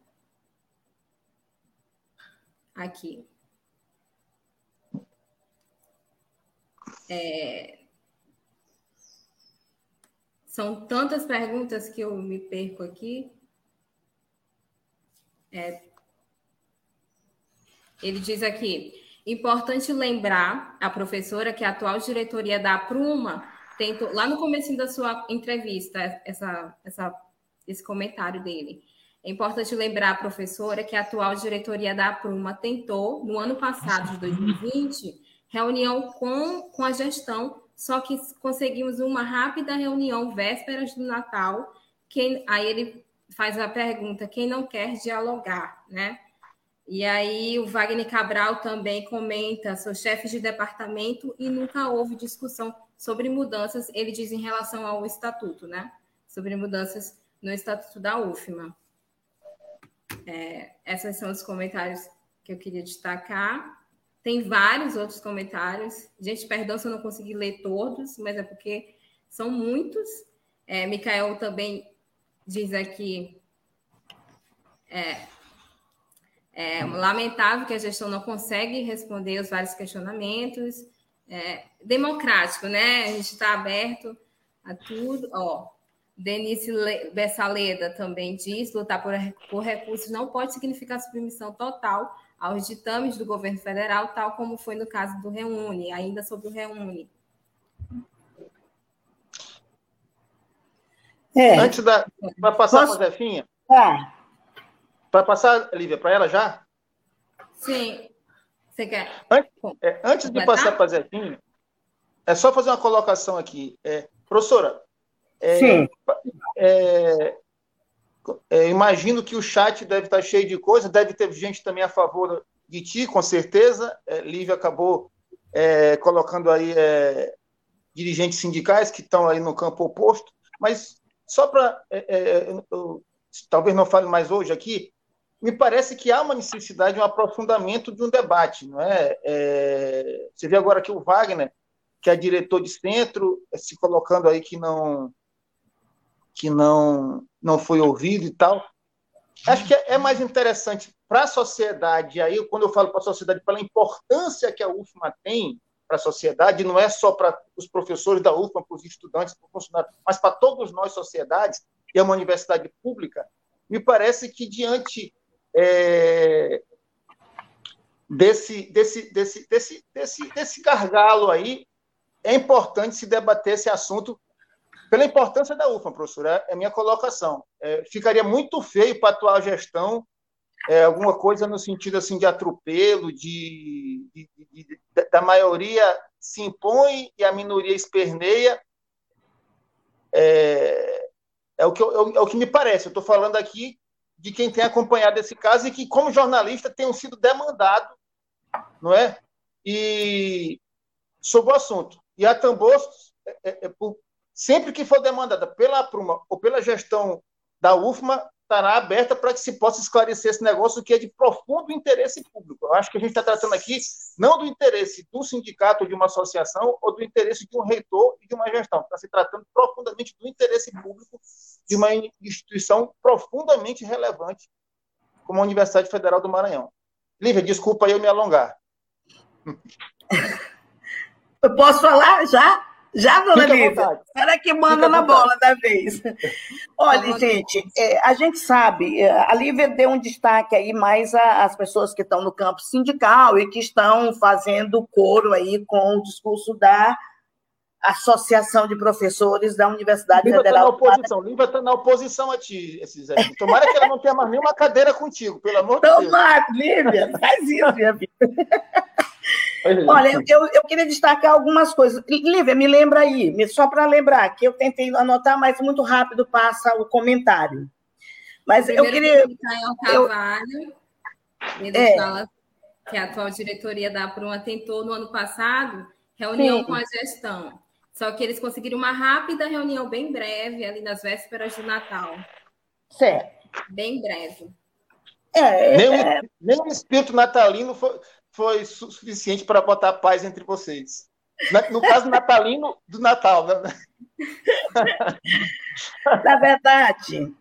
Aqui. É... São tantas perguntas que eu me perco aqui. É... Ele diz aqui: importante lembrar a professora que a atual diretoria da Pruma lá no começo da sua entrevista, essa, essa, esse comentário dele. É importante lembrar professora que a atual diretoria da Pruma tentou, no ano passado, de 2020, reunião com, com a gestão, só que conseguimos uma rápida reunião vésperas do Natal. Quem, aí ele faz a pergunta: quem não quer dialogar, né? E aí o Wagner Cabral também comenta: sou chefe de departamento e nunca houve discussão sobre mudanças. Ele diz em relação ao estatuto, né? Sobre mudanças no estatuto da UFMA. É, esses são os comentários que eu queria destacar. Tem vários outros comentários. Gente, perdão se eu não consegui ler todos, mas é porque são muitos. É, também diz aqui. É, é lamentável que a gestão não consegue responder os vários questionamentos. É, democrático, né? A gente está aberto a tudo. Ó, Denise Bessaleda também diz: lutar por, por recursos não pode significar submissão total aos ditames do governo federal, tal como foi no caso do Reúne, ainda sobre o Reúne. É. Antes da. Para passar Posso... para a Zefinha? É. Para passar, Lívia, para ela já? Sim. Você quer? Antes, é, antes de passar para a Zefinha, é só fazer uma colocação aqui. É, professora, é, Sim. É, é, imagino que o chat deve estar cheio de coisa, deve ter gente também a favor de ti, com certeza. É, Lívia acabou é, colocando aí é, dirigentes sindicais que estão aí no campo oposto, mas só para. É, é, talvez não fale mais hoje aqui, me parece que há uma necessidade de um aprofundamento de um debate, não é? é você vê agora que o Wagner, que é diretor de centro, se colocando aí que não que não não foi ouvido e tal. Acho que é mais interessante para a sociedade, aí quando eu falo para a sociedade, pela importância que a UFMA tem para a sociedade, não é só para os professores da UFMA, para os estudantes, para os funcionários, mas para todos nós, sociedades, e é uma universidade pública, me parece que diante é, desse, desse, desse, desse, desse, desse gargalo aí, é importante se debater esse assunto pela importância da UFMA, professora, é a minha colocação. É, ficaria muito feio para a atual gestão é, alguma coisa no sentido assim de atropelo, de, de, de, da maioria se impõe e a minoria esperneia. É, é, o, que, é o que me parece. Eu estou falando aqui de quem tem acompanhado esse caso e que, como jornalista, tem sido demandado, não é? E sobre o assunto. E a Tambor, é, é, é sempre que for demandada pela Pruma ou pela gestão da UFMA, estará aberta para que se possa esclarecer esse negócio que é de profundo interesse público. Eu acho que a gente está tratando aqui não do interesse do sindicato de uma associação ou do interesse de um reitor e de uma gestão. Está se tratando profundamente do interesse público de uma instituição profundamente relevante como a Universidade Federal do Maranhão. Lívia, desculpa eu me alongar. Eu posso falar já? Já, dona Lívia? Será que manda na bola da vez. Olha, gente, é, a gente sabe, é, a Lívia deu um destaque aí mais às pessoas que estão no campo sindical e que estão fazendo coro aí com o discurso da Associação de Professores da Universidade Lívia tá Federal. Tá na oposição. Lívia está na oposição a ti, esses aí. Tomara que ela não tenha mais nenhuma cadeira contigo, pelo amor de Deus. Tomara, Lívia, faz isso, minha filha. Olha, eu, eu queria destacar algumas coisas. Lívia, me lembra aí, só para lembrar, que eu tentei anotar, mas muito rápido passa o comentário. Mas Primeiro eu queria. Micael Carvalho, ele é. fala que a atual diretoria da Pruma tentou no ano passado reunião Sim. com a gestão. Só que eles conseguiram uma rápida reunião bem breve, ali nas vésperas de Natal. Certo. Bem breve. É, nem, é... nem o espírito natalino foi, foi suficiente para botar paz entre vocês. No caso natalino do Natal, né? Na verdade,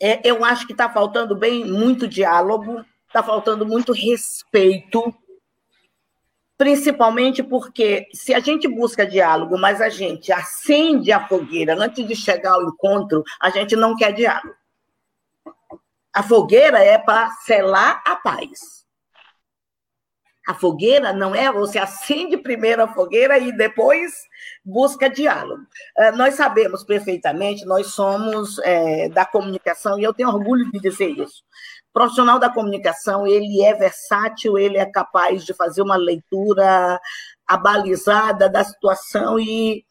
é, eu acho que está faltando bem muito diálogo, está faltando muito respeito, principalmente porque se a gente busca diálogo, mas a gente acende a fogueira antes de chegar ao encontro, a gente não quer diálogo. A fogueira é para selar a paz. A fogueira não é você acende primeiro a fogueira e depois busca diálogo. Eh, nós sabemos perfeitamente, nós somos é, da comunicação e eu tenho orgulho de dizer isso. O profissional da comunicação ele é versátil, ele é capaz de fazer uma leitura abalizada da situação e,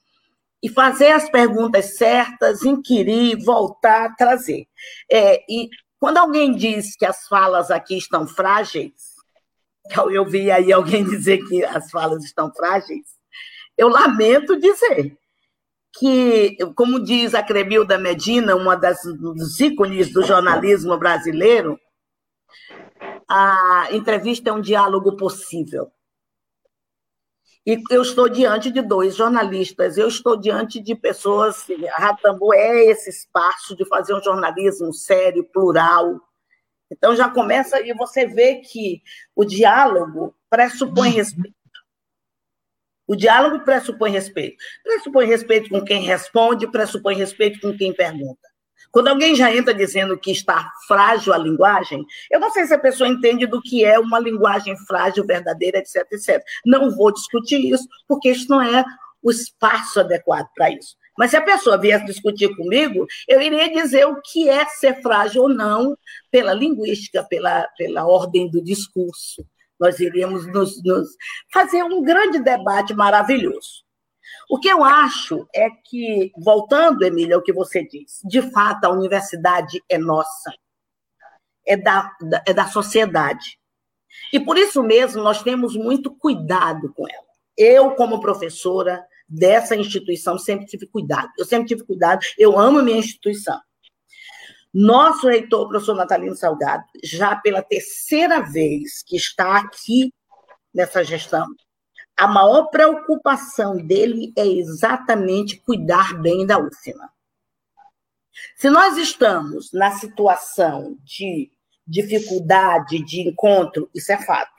e fazer as perguntas certas, inquirir, voltar, trazer. É, e quando alguém diz que as falas aqui estão frágeis eu vi aí alguém dizer que as falas estão frágeis. Eu lamento dizer que, como diz a Cremilda Medina, uma das dos ícones do jornalismo brasileiro, a entrevista é um diálogo possível. E eu estou diante de dois jornalistas, eu estou diante de pessoas. A Ratambu é esse espaço de fazer um jornalismo sério, plural, então já começa e você vê que o diálogo pressupõe uhum. respeito. O diálogo pressupõe respeito. Pressupõe respeito com quem responde, pressupõe respeito com quem pergunta. Quando alguém já entra dizendo que está frágil a linguagem, eu não sei se a pessoa entende do que é uma linguagem frágil, verdadeira, etc, etc. Não vou discutir isso, porque isso não é o espaço adequado para isso. Mas se a pessoa viesse discutir comigo, eu iria dizer o que é ser frágil ou não, pela linguística, pela, pela ordem do discurso. Nós iríamos nos, nos fazer um grande debate maravilhoso. O que eu acho é que, voltando, Emília, ao que você disse, de fato a universidade é nossa, é da, é da sociedade. E por isso mesmo nós temos muito cuidado com ela. Eu, como professora dessa instituição, sempre tive cuidado. Eu sempre tive cuidado, eu amo a minha instituição. Nosso reitor, professor Natalino Salgado, já pela terceira vez que está aqui nessa gestão, a maior preocupação dele é exatamente cuidar bem da UFMA. Se nós estamos na situação de dificuldade de encontro, isso é fato.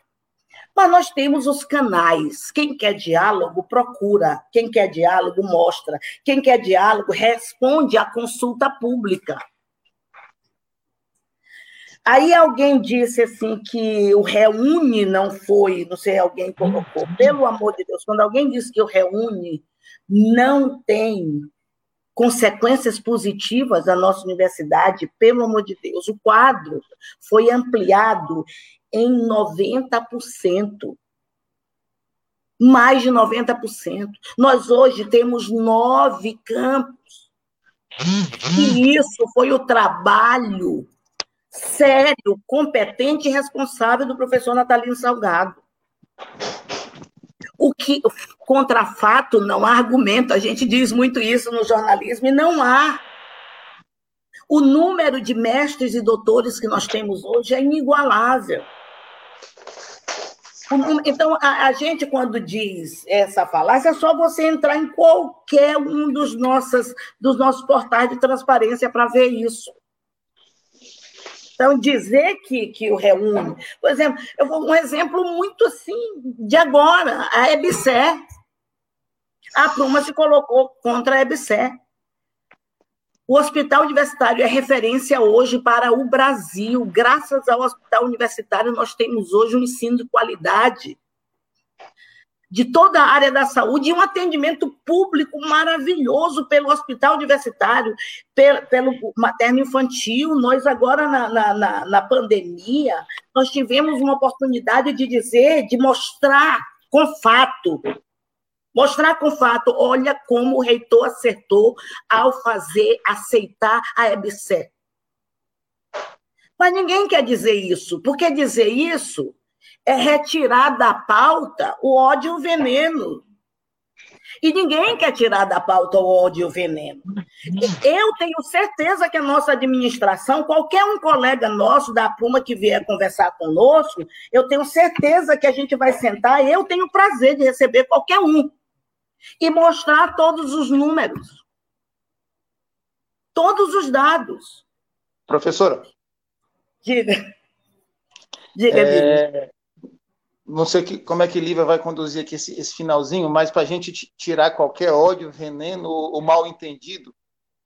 Mas nós temos os canais. Quem quer diálogo, procura. Quem quer diálogo, mostra. Quem quer diálogo, responde à consulta pública. Aí alguém disse assim que o reúne não foi, não sei, alguém colocou. Pelo amor de Deus, quando alguém diz que o reúne não tem consequências positivas à nossa universidade, pelo amor de Deus, o quadro foi ampliado em 90%. Mais de 90%. Nós hoje temos nove campos. E isso foi o trabalho sério, competente e responsável do professor Natalino Salgado. O que contra fato não há argumento, a gente diz muito isso no jornalismo e não há. O número de mestres e doutores que nós temos hoje é inigualável. Então, a, a, gente, quando diz essa falácia, é só você entrar em qualquer um dos, nossas, dos nossos portais de transparência para ver isso. Então, dizer que, que o reúne. Por exemplo, eu vou um exemplo muito assim, de agora, a EBSER. A Pruma se colocou contra a EBSER. O hospital universitário é referência hoje para o Brasil. Graças ao hospital universitário, nós temos hoje um ensino de qualidade de toda a área da saúde e um atendimento público maravilhoso pelo hospital universitário, pelo, pelo materno infantil. Nós agora, na, na, na pandemia, nós tivemos uma oportunidade de dizer, de mostrar com fato, mostrar com fato, olha como o reitor acertou ao fazer, aceitar a EBSE. Mas ninguém quer dizer isso, porque dizer isso é retirar da pauta o ódio e o veneno. E ninguém quer tirar da pauta o ódio e o veneno. Eu tenho certeza que a nossa administração, qualquer um colega nosso da Puma que vier conversar conosco, eu tenho certeza que a gente vai sentar, e eu tenho o prazer de receber qualquer um e mostrar todos os números, todos os dados. Professora. Diga. Diga, é, não sei que, como é que Lívia vai conduzir aqui esse, esse finalzinho, mas para a gente tirar qualquer ódio, veneno ou mal entendido,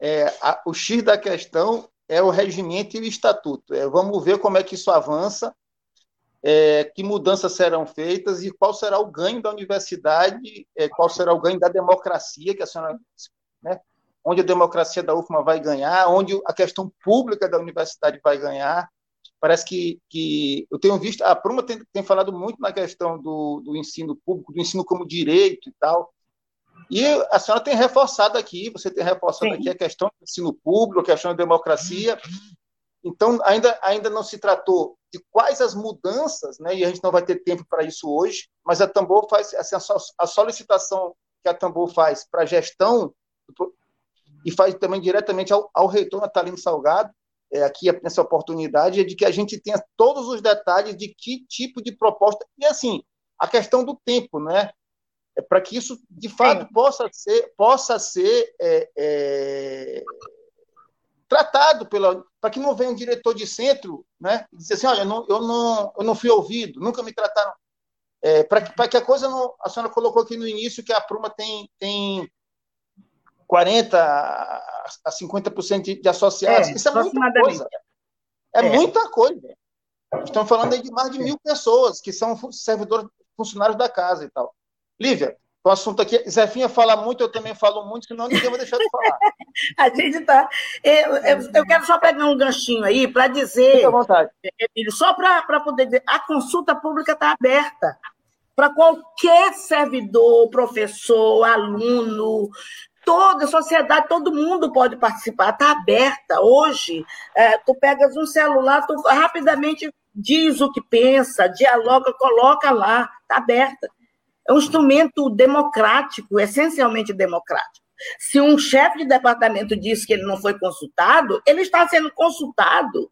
é, a, o X da questão é o regimento e o estatuto. É, vamos ver como é que isso avança, é, que mudanças serão feitas e qual será o ganho da universidade, é, qual será o ganho da democracia, que a senhora, né, onde a democracia da UFMA vai ganhar, onde a questão pública da universidade vai ganhar, parece que, que eu tenho visto, a Pruma tem, tem falado muito na questão do, do ensino público, do ensino como direito e tal, e a senhora tem reforçado aqui, você tem reforçado Sim. aqui a questão do ensino público, a questão da democracia, então ainda, ainda não se tratou de quais as mudanças, né, e a gente não vai ter tempo para isso hoje, mas a Tambor faz, assim, a solicitação que a Tambor faz para a gestão, e faz também diretamente ao, ao reitor Natalino Salgado, é, aqui nessa oportunidade é de que a gente tenha todos os detalhes de que tipo de proposta. E assim, a questão do tempo, né? É para que isso, de fato, Sim. possa ser, possa ser é, é, tratado pela. para que não venha um diretor de centro né, e dizer assim: olha, eu não, eu não, eu não fui ouvido, nunca me trataram. É, para que a coisa não. A senhora colocou aqui no início que a Pruma tem, tem 40% a 50% de, de associados. É, Isso é muita coisa. É, é, muita coisa. Estamos falando aí de mais de mil pessoas que são servidores, funcionários da casa e tal. Lívia, o assunto aqui, Zefinha fala muito, eu também falo muito, senão ninguém vai deixar de falar. a gente está. Eu, eu, eu, quero só pegar um ganchinho aí para dizer. Fique à vontade. Emílio, só para poder dizer, a consulta pública está aberta para qualquer servidor, professor, aluno, toda sociedade, todo mundo pode participar, está aberta. Hoje, é, tu pegas um celular, tu rapidamente diz o que pensa, dialoga, coloca lá, está aberta. É um instrumento democrático, essencialmente democrático. Se um chefe de departamento diz que ele não foi consultado, ele está sendo consultado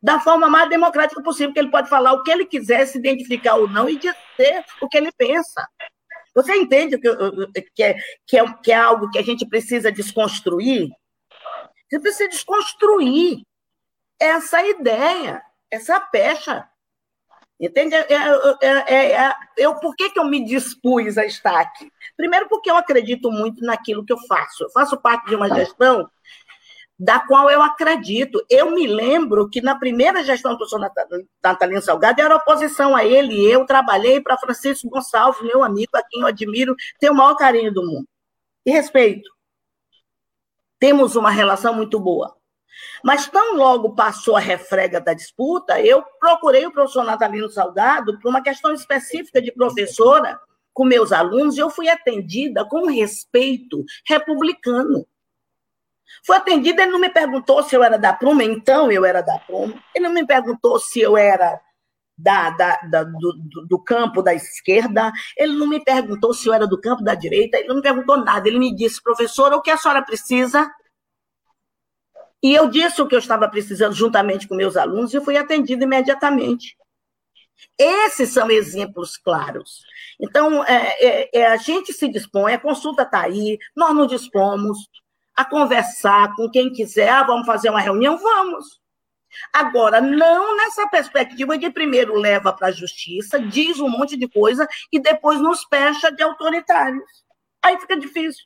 da forma mais democrática possível, que ele pode falar o que ele quiser, se identificar ou não e dizer o que ele pensa. Você entende que, que, é, que, é, que é algo que a gente precisa desconstruir? Você precisa desconstruir essa ideia, essa pecha. Entende? É, é, é, é, eu, por que, que eu me dispus a estar aqui? Primeiro, porque eu acredito muito naquilo que eu faço. Eu faço parte de uma gestão da qual eu acredito. Eu me lembro que na primeira gestão do Natalino Salgado era oposição a ele, e eu trabalhei para Francisco Gonçalves, meu amigo, a quem eu admiro, tenho o maior carinho do mundo. E respeito. Temos uma relação muito boa. Mas tão logo passou a refrega da disputa, eu procurei o professor Natalino Salgado por uma questão específica de professora com meus alunos, e eu fui atendida com respeito republicano. Fui atendida, ele não me perguntou se eu era da Pruma, então eu era da Pruma. Ele não me perguntou se eu era da, da, da do, do, campo da esquerda, ele não me perguntou se eu era do campo da direita, ele não me perguntou nada. Ele me disse, professora, o que a senhora precisa? E eu disse o que eu estava precisando juntamente com meus alunos e fui atendida imediatamente. Esses são exemplos claros. Então, é, é, é, a gente se dispõe, a consulta está aí, nós nos dispomos a conversar com quem quiser, ah, vamos fazer uma reunião, vamos. Agora, não nessa perspectiva de primeiro leva para a justiça, diz um monte de coisa e depois nos pecha de autoritários. Aí fica difícil.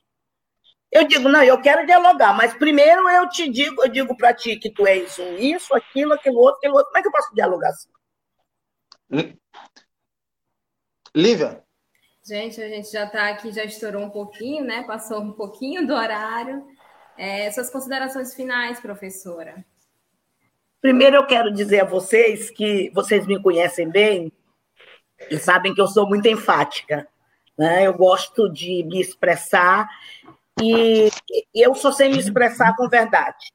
Eu digo, não, eu quero dialogar, mas primeiro eu te digo, eu digo para ti que tu és um isso, aquilo, aquilo outro, aquilo outro. Como é que eu posso dialogar assim? Lívia. Gente, a gente já está aqui, já estourou um pouquinho, né? Passou um pouquinho do horário. É, suas considerações finais, professora. Primeiro, eu quero dizer a vocês que vocês me conhecem bem e sabem que eu sou muito enfática. Né? Eu gosto de me expressar e eu só sei me expressar com verdade.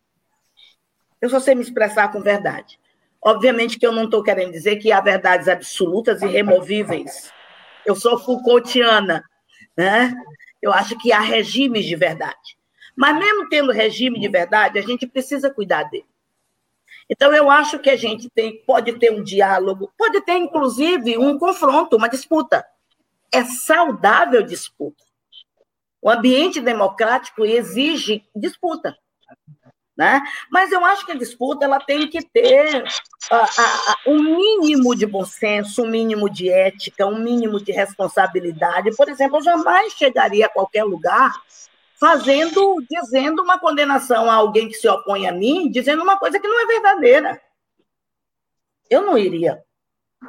Eu só sei me expressar com verdade. Obviamente que eu não estou querendo dizer que há verdades absolutas e removíveis. Eu sou Foucaultiana, né? Eu acho que há regimes de verdade. Mas mesmo tendo regime de verdade, a gente precisa cuidar dele. Então, eu acho que a gente tem, pode ter um diálogo, pode ter, inclusive, um confronto, uma disputa. É saudável disputa. O ambiente democrático exige disputa. Né? Mas eu acho que a disputa ela tem que ter uh, um mínimo de bom senso, um mínimo de ética, um mínimo de responsabilidade. Por exemplo, eu jamais chegaria a qualquer lugar fazendo, dizendo uma condenação a alguém que se opõe a mim, dizendo uma coisa que não é verdadeira. Eu não iria.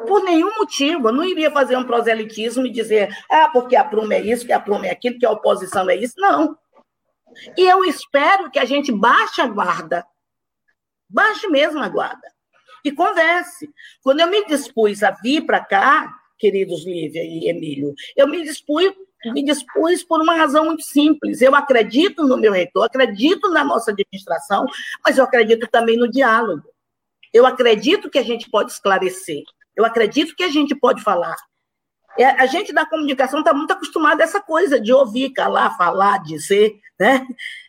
Por nenhum motivo, eu não iria fazer um proselitismo e dizer, ah, porque a Pruma é isso, que a Pruma é aquilo, que a oposição é isso. Não. E eu espero que a gente baixe a guarda. Baixe mesmo a guarda. E converse. Quando eu me dispus a vir para cá, queridos Lívia e Emílio, eu me dispus, me dispus por uma razão muito simples. Eu acredito no meu reitor, acredito na nossa administração, mas eu acredito também no diálogo. Eu acredito que a gente pode esclarecer. Eu acredito que a gente pode falar. É, a gente da comunicação está muito acostumado a essa coisa de ouvir, calar, falar, dizer, né?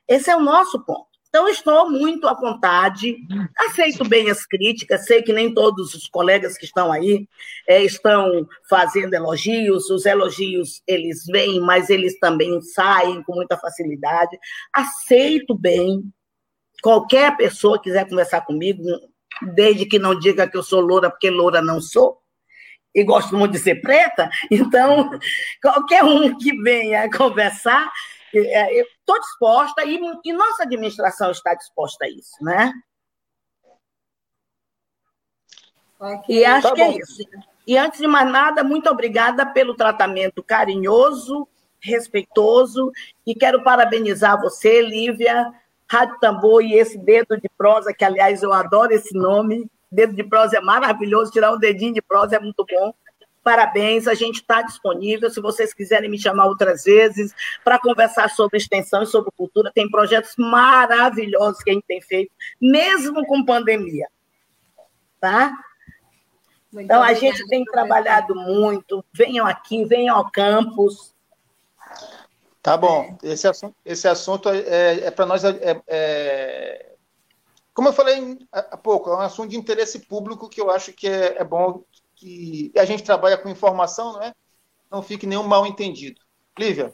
Esse é o nosso ponto. Então, estou muito à vontade, aceito bem as críticas, sei que nem todos os colegas que estão aí é, estão fazendo elogios, os elogios eles vêm, mas eles também saem com muita facilidade. Aceito bem, qualquer pessoa quiser conversar comigo, desde que não diga que eu sou loura, porque loura não sou, e gosto muito de ser preta, então qualquer um que venha conversar, estou disposta e, e, nossa administração está disposta a isso, né? Okay. E acho tá que é bom. é isso. E antes de mais nada, muito obrigada pelo tratamento carinhoso, respeitoso, e quero parabenizar você, Lívia, Rádio Tambor e esse dedo de prosa, que aliás eu adoro esse nome. Dedo de prosa é maravilhoso, tirar um dedinho de prosa é muito bom. Parabéns, a gente está disponível. Se vocês quiserem me chamar outras vezes para conversar sobre extensão e sobre cultura, tem projetos maravilhosos que a gente tem feito, mesmo com pandemia. Tá? Muito então, a gente tem trabalhado muito. Venham aqui, venham ao campus. Tá bom. Esse assunto, esse assunto é, é, é para nós. É, é, como eu falei há pouco, é um assunto de interesse público que eu acho que é, é bom que a gente trabalha com informação, não é? Não fique nenhum mal entendido. Lívia.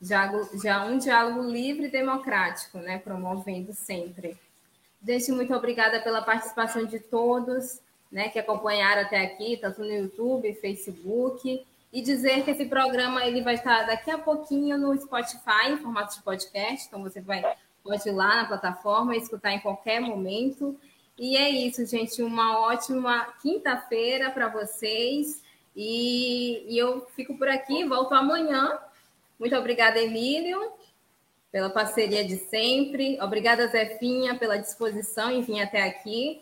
Já, já um diálogo livre e democrático, né? Promovendo sempre. Gente, muito obrigada pela participação de todos né, que acompanharam até aqui, tanto no YouTube, Facebook, e dizer que esse programa ele vai estar daqui a pouquinho no Spotify, em formato de podcast, então você vai pode ir lá na plataforma e escutar em qualquer momento. E é isso, gente, uma ótima quinta-feira para vocês. E, e eu fico por aqui, volto amanhã. Muito obrigada, Emílio, pela parceria de sempre. Obrigada, Zefinha, pela disposição em vir até aqui.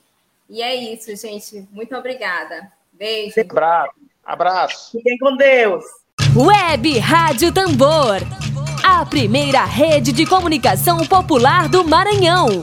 E é isso, gente. Muito obrigada. Beijo. Abraço. Abraço. Fiquem com Deus. Web Rádio Tambor. A primeira rede de comunicação popular do Maranhão.